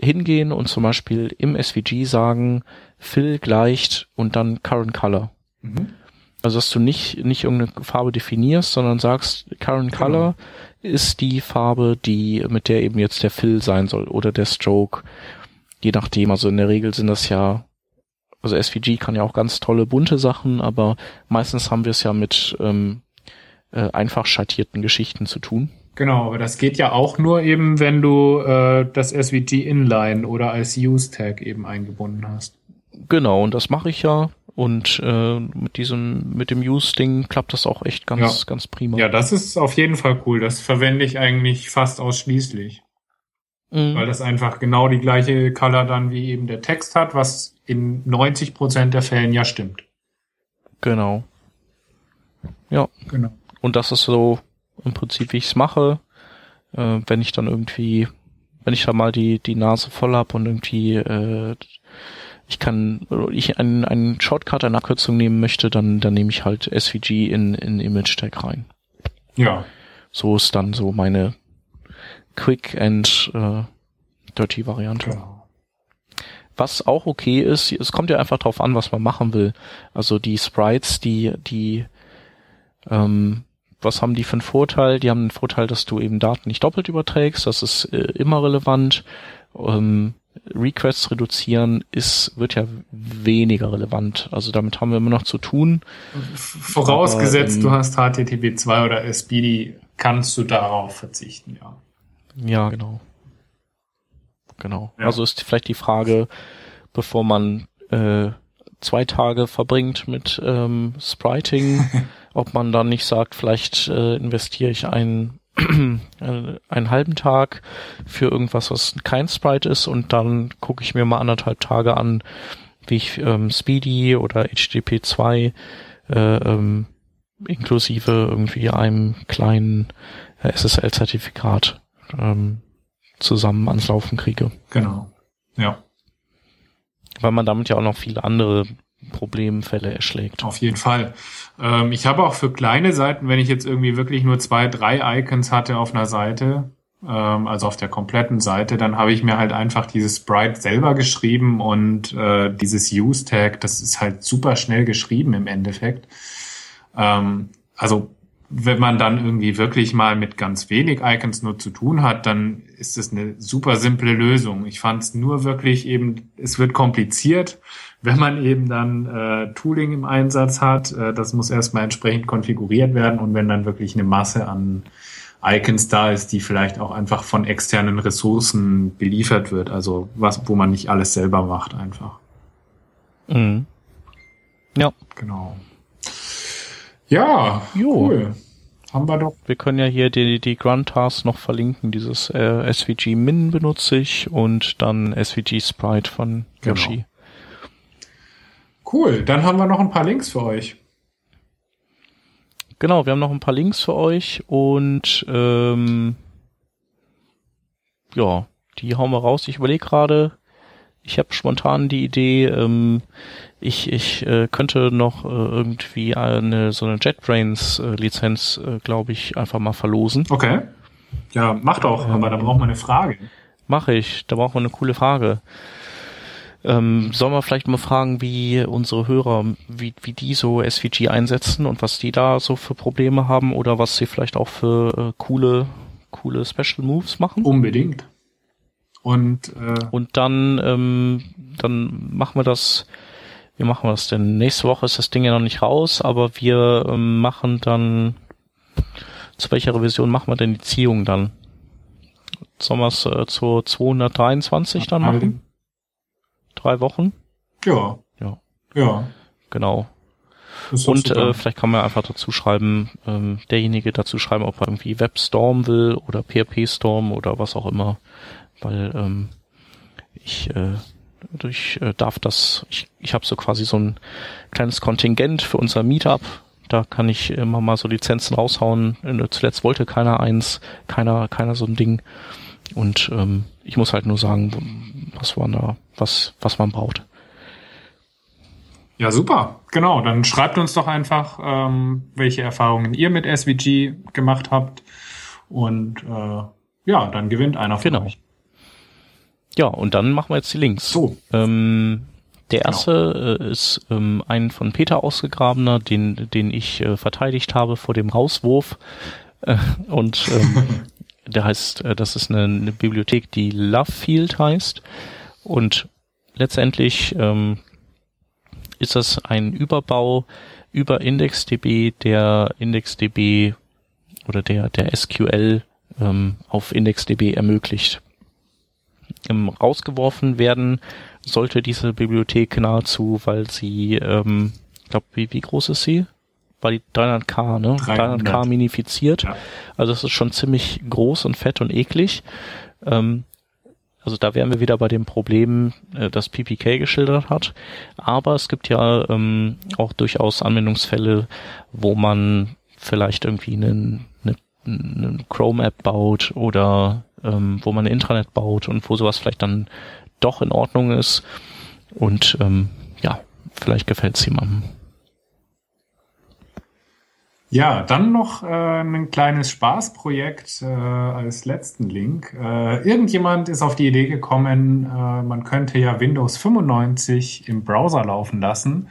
hingehen und zum Beispiel im SVG sagen, Fill gleicht und dann Current Color. Mhm. Also dass du nicht, nicht irgendeine Farbe definierst, sondern sagst, Current genau. Color ist die Farbe, die, mit der eben jetzt der Fill sein soll oder der Stroke. Je nachdem, also in der Regel sind das ja, also SVG kann ja auch ganz tolle bunte Sachen, aber meistens haben wir es ja mit ähm, äh, einfach schattierten Geschichten zu tun. Genau, aber das geht ja auch nur eben, wenn du äh, das SVG Inline oder als Use Tag eben eingebunden hast. Genau, und das mache ich ja. Und äh, mit diesem, mit dem Use-Ding klappt das auch echt ganz, ja. ganz prima. Ja, das ist auf jeden Fall cool. Das verwende ich eigentlich fast ausschließlich. Mhm. Weil das einfach genau die gleiche Color dann wie eben der Text hat, was in 90 Prozent der Fällen ja stimmt. Genau. Ja. Genau. Und das ist so im Prinzip, wie ich es mache. Äh, wenn ich dann irgendwie, wenn ich da mal die, die Nase voll hab und irgendwie äh, ich kann, ich einen, einen Shortcut, eine Abkürzung nehmen möchte, dann, dann nehme ich halt SVG in, in Image Tag rein. Ja. So ist dann so meine Quick and äh, Dirty Variante. Genau. Was auch okay ist, es kommt ja einfach drauf an, was man machen will. Also die Sprites, die, die ähm, was haben die für einen Vorteil? Die haben den Vorteil, dass du eben Daten nicht doppelt überträgst. Das ist äh, immer relevant. Ähm, Requests reduzieren ist, wird ja weniger relevant. Also damit haben wir immer noch zu tun. Vorausgesetzt, Aber, ähm, du hast HTTP 2 oder SPDY, kannst du darauf verzichten, ja. Ja, genau. Genau. Ja. Also ist vielleicht die Frage, bevor man äh, zwei Tage verbringt mit ähm, Spriting, ob man dann nicht sagt, vielleicht äh, investiere ich einen, äh, einen halben Tag für irgendwas, was kein Sprite ist und dann gucke ich mir mal anderthalb Tage an, wie ich ähm, Speedy oder HTTP 2 äh, ähm, inklusive irgendwie einem kleinen äh, SSL-Zertifikat ähm, zusammen ans Laufen kriege. Genau. Ja. Weil man damit ja auch noch viele andere Problemfälle erschlägt. Auf jeden Fall. Ähm, ich habe auch für kleine Seiten, wenn ich jetzt irgendwie wirklich nur zwei, drei Icons hatte auf einer Seite, ähm, also auf der kompletten Seite, dann habe ich mir halt einfach dieses Sprite selber geschrieben und äh, dieses Use-Tag, das ist halt super schnell geschrieben im Endeffekt. Ähm, also wenn man dann irgendwie wirklich mal mit ganz wenig Icons nur zu tun hat, dann ist es eine super simple Lösung. Ich fand es nur wirklich eben, es wird kompliziert, wenn man eben dann äh, Tooling im Einsatz hat. Äh, das muss erstmal entsprechend konfiguriert werden und wenn dann wirklich eine Masse an Icons da ist, die vielleicht auch einfach von externen Ressourcen beliefert wird, also was, wo man nicht alles selber macht einfach. Mhm. Ja. Genau. Ja, jo. cool. Haben wir doch. Wir können ja hier die, die Grunt-Tasks noch verlinken. Dieses äh, SVG Min benutze ich und dann SVG Sprite von genau. Yoshi. Genau. Cool, dann haben wir noch ein paar Links für euch. Genau, wir haben noch ein paar Links für euch und ähm, ja, die hauen wir raus. Ich überlege gerade, ich habe spontan die Idee, ähm, ich, ich äh, könnte noch äh, irgendwie eine so eine JetBrains äh, Lizenz, äh, glaube ich, einfach mal verlosen. Okay. Ja, mach doch, ähm, aber da brauchen wir eine Frage. Mache ich, da brauchen wir eine coole Frage. Ähm, sollen wir vielleicht mal fragen, wie unsere Hörer, wie, wie die so SVG einsetzen und was die da so für Probleme haben oder was sie vielleicht auch für äh, coole, coole Special Moves machen? Unbedingt. Und, äh, und dann, ähm, dann machen wir das, wie machen wir das denn? Nächste Woche ist das Ding ja noch nicht raus, aber wir ähm, machen dann, zu welcher Revision machen wir denn die Ziehung dann? Sollen wir es äh, zu 223 dann machen? Drei Wochen? Ja. Ja. Ja. Genau. Und äh, vielleicht kann man einfach dazu schreiben, ähm, derjenige dazu schreiben, ob er irgendwie WebStorm will oder PHP Storm oder was auch immer weil ähm, ich äh, ich äh, darf das, ich, ich habe so quasi so ein kleines Kontingent für unser Meetup. Da kann ich immer mal so Lizenzen raushauen. Äh, zuletzt wollte keiner eins, keiner, keiner so ein Ding. Und ähm, ich muss halt nur sagen, was man da, was, was man braucht. Ja, super. Genau. Dann schreibt uns doch einfach, ähm, welche Erfahrungen ihr mit SVG gemacht habt. Und äh, ja, dann gewinnt einer von genau. euch. Ja, und dann machen wir jetzt die Links. So. Ähm, der erste genau. äh, ist ähm, ein von Peter ausgegrabener, den, den ich äh, verteidigt habe vor dem Rauswurf. Äh, und ähm, der heißt, äh, das ist eine, eine Bibliothek, die Lovefield heißt. Und letztendlich ähm, ist das ein Überbau über IndexDB, der IndexDB oder der, der SQL ähm, auf IndexDB ermöglicht ähm, rausgeworfen werden sollte diese Bibliothek nahezu, weil sie, ähm, ich glaube, wie, wie groß ist sie? War die 300k, ne? 300. k minifiziert. Ja. Also das ist schon ziemlich groß und fett und eklig. Ähm, also da wären wir wieder bei dem Problem, äh, das PPK geschildert hat. Aber es gibt ja ähm, auch durchaus Anwendungsfälle, wo man vielleicht irgendwie einen, eine, eine Chrome-App baut oder ähm, wo man ein Intranet baut und wo sowas vielleicht dann doch in Ordnung ist. Und ähm, ja, vielleicht gefällt es jemandem. Ja, dann noch äh, ein kleines Spaßprojekt äh, als letzten Link. Äh, irgendjemand ist auf die Idee gekommen, äh, man könnte ja Windows 95 im Browser laufen lassen.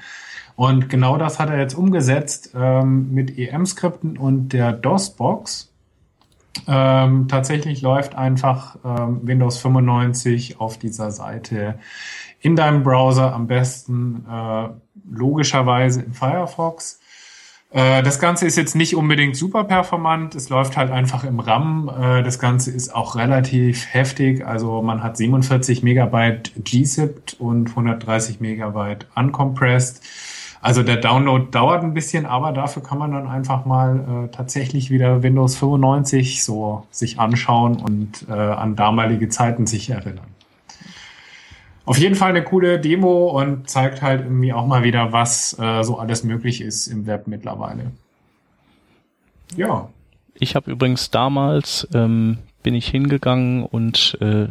Und genau das hat er jetzt umgesetzt ähm, mit EM-Skripten und der DOS-Box. Ähm, tatsächlich läuft einfach ähm, Windows 95 auf dieser Seite in deinem Browser am besten äh, logischerweise in Firefox. Äh, das Ganze ist jetzt nicht unbedingt super performant, es läuft halt einfach im RAM. Äh, das Ganze ist auch relativ heftig, also man hat 47 Megabyte gzipped und 130 Megabyte uncompressed. Also der Download dauert ein bisschen, aber dafür kann man dann einfach mal äh, tatsächlich wieder Windows 95 so sich anschauen und äh, an damalige Zeiten sich erinnern. Auf jeden Fall eine coole Demo und zeigt halt irgendwie auch mal wieder, was äh, so alles möglich ist im Web mittlerweile. Ja. Ich habe übrigens damals ähm, bin ich hingegangen und äh,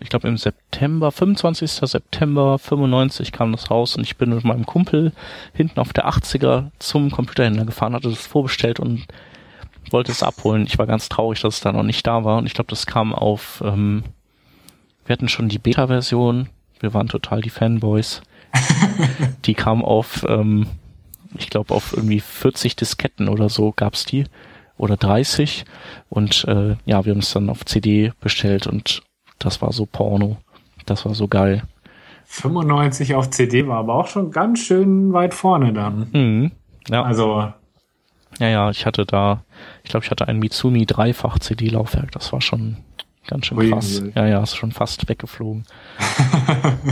ich glaube im September, 25. September 95 kam das raus und ich bin mit meinem Kumpel hinten auf der 80er zum Computerhändler gefahren, hatte das vorbestellt und wollte es abholen. Ich war ganz traurig, dass es da noch nicht da war und ich glaube, das kam auf, ähm, wir hatten schon die Beta-Version, wir waren total die Fanboys. die kam auf ähm, ich glaube auf irgendwie 40 Disketten oder so gab's die oder 30 und äh, ja, wir haben es dann auf CD bestellt und das war so Porno. Das war so geil. 95 auf CD war aber auch schon ganz schön weit vorne dann. Mhm. Ja. Also ja, ja, ich hatte da, ich glaube, ich hatte ein Mitsumi Dreifach CD-Laufwerk. Das war schon ganz schön krass. Ja, ja, ist schon fast weggeflogen.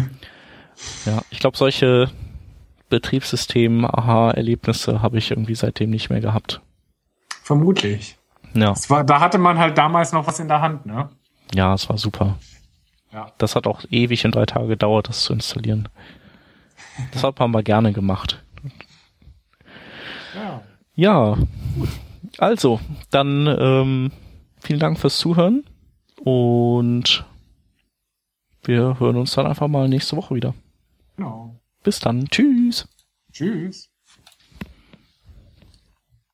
ja, ich glaube, solche Betriebssystem-Aha-Erlebnisse habe ich irgendwie seitdem nicht mehr gehabt. vermutlich. Ja, Es war, da hatte man halt damals noch was in der Hand, ne? Ja, es war super. Ja. Das hat auch ewig in drei Tage gedauert, das zu installieren. Das hat man mal gerne gemacht. Ja. Ja, also, dann ähm, vielen Dank fürs Zuhören und wir hören uns dann einfach mal nächste Woche wieder. Genau. Bis dann. Tschüss. Tschüss.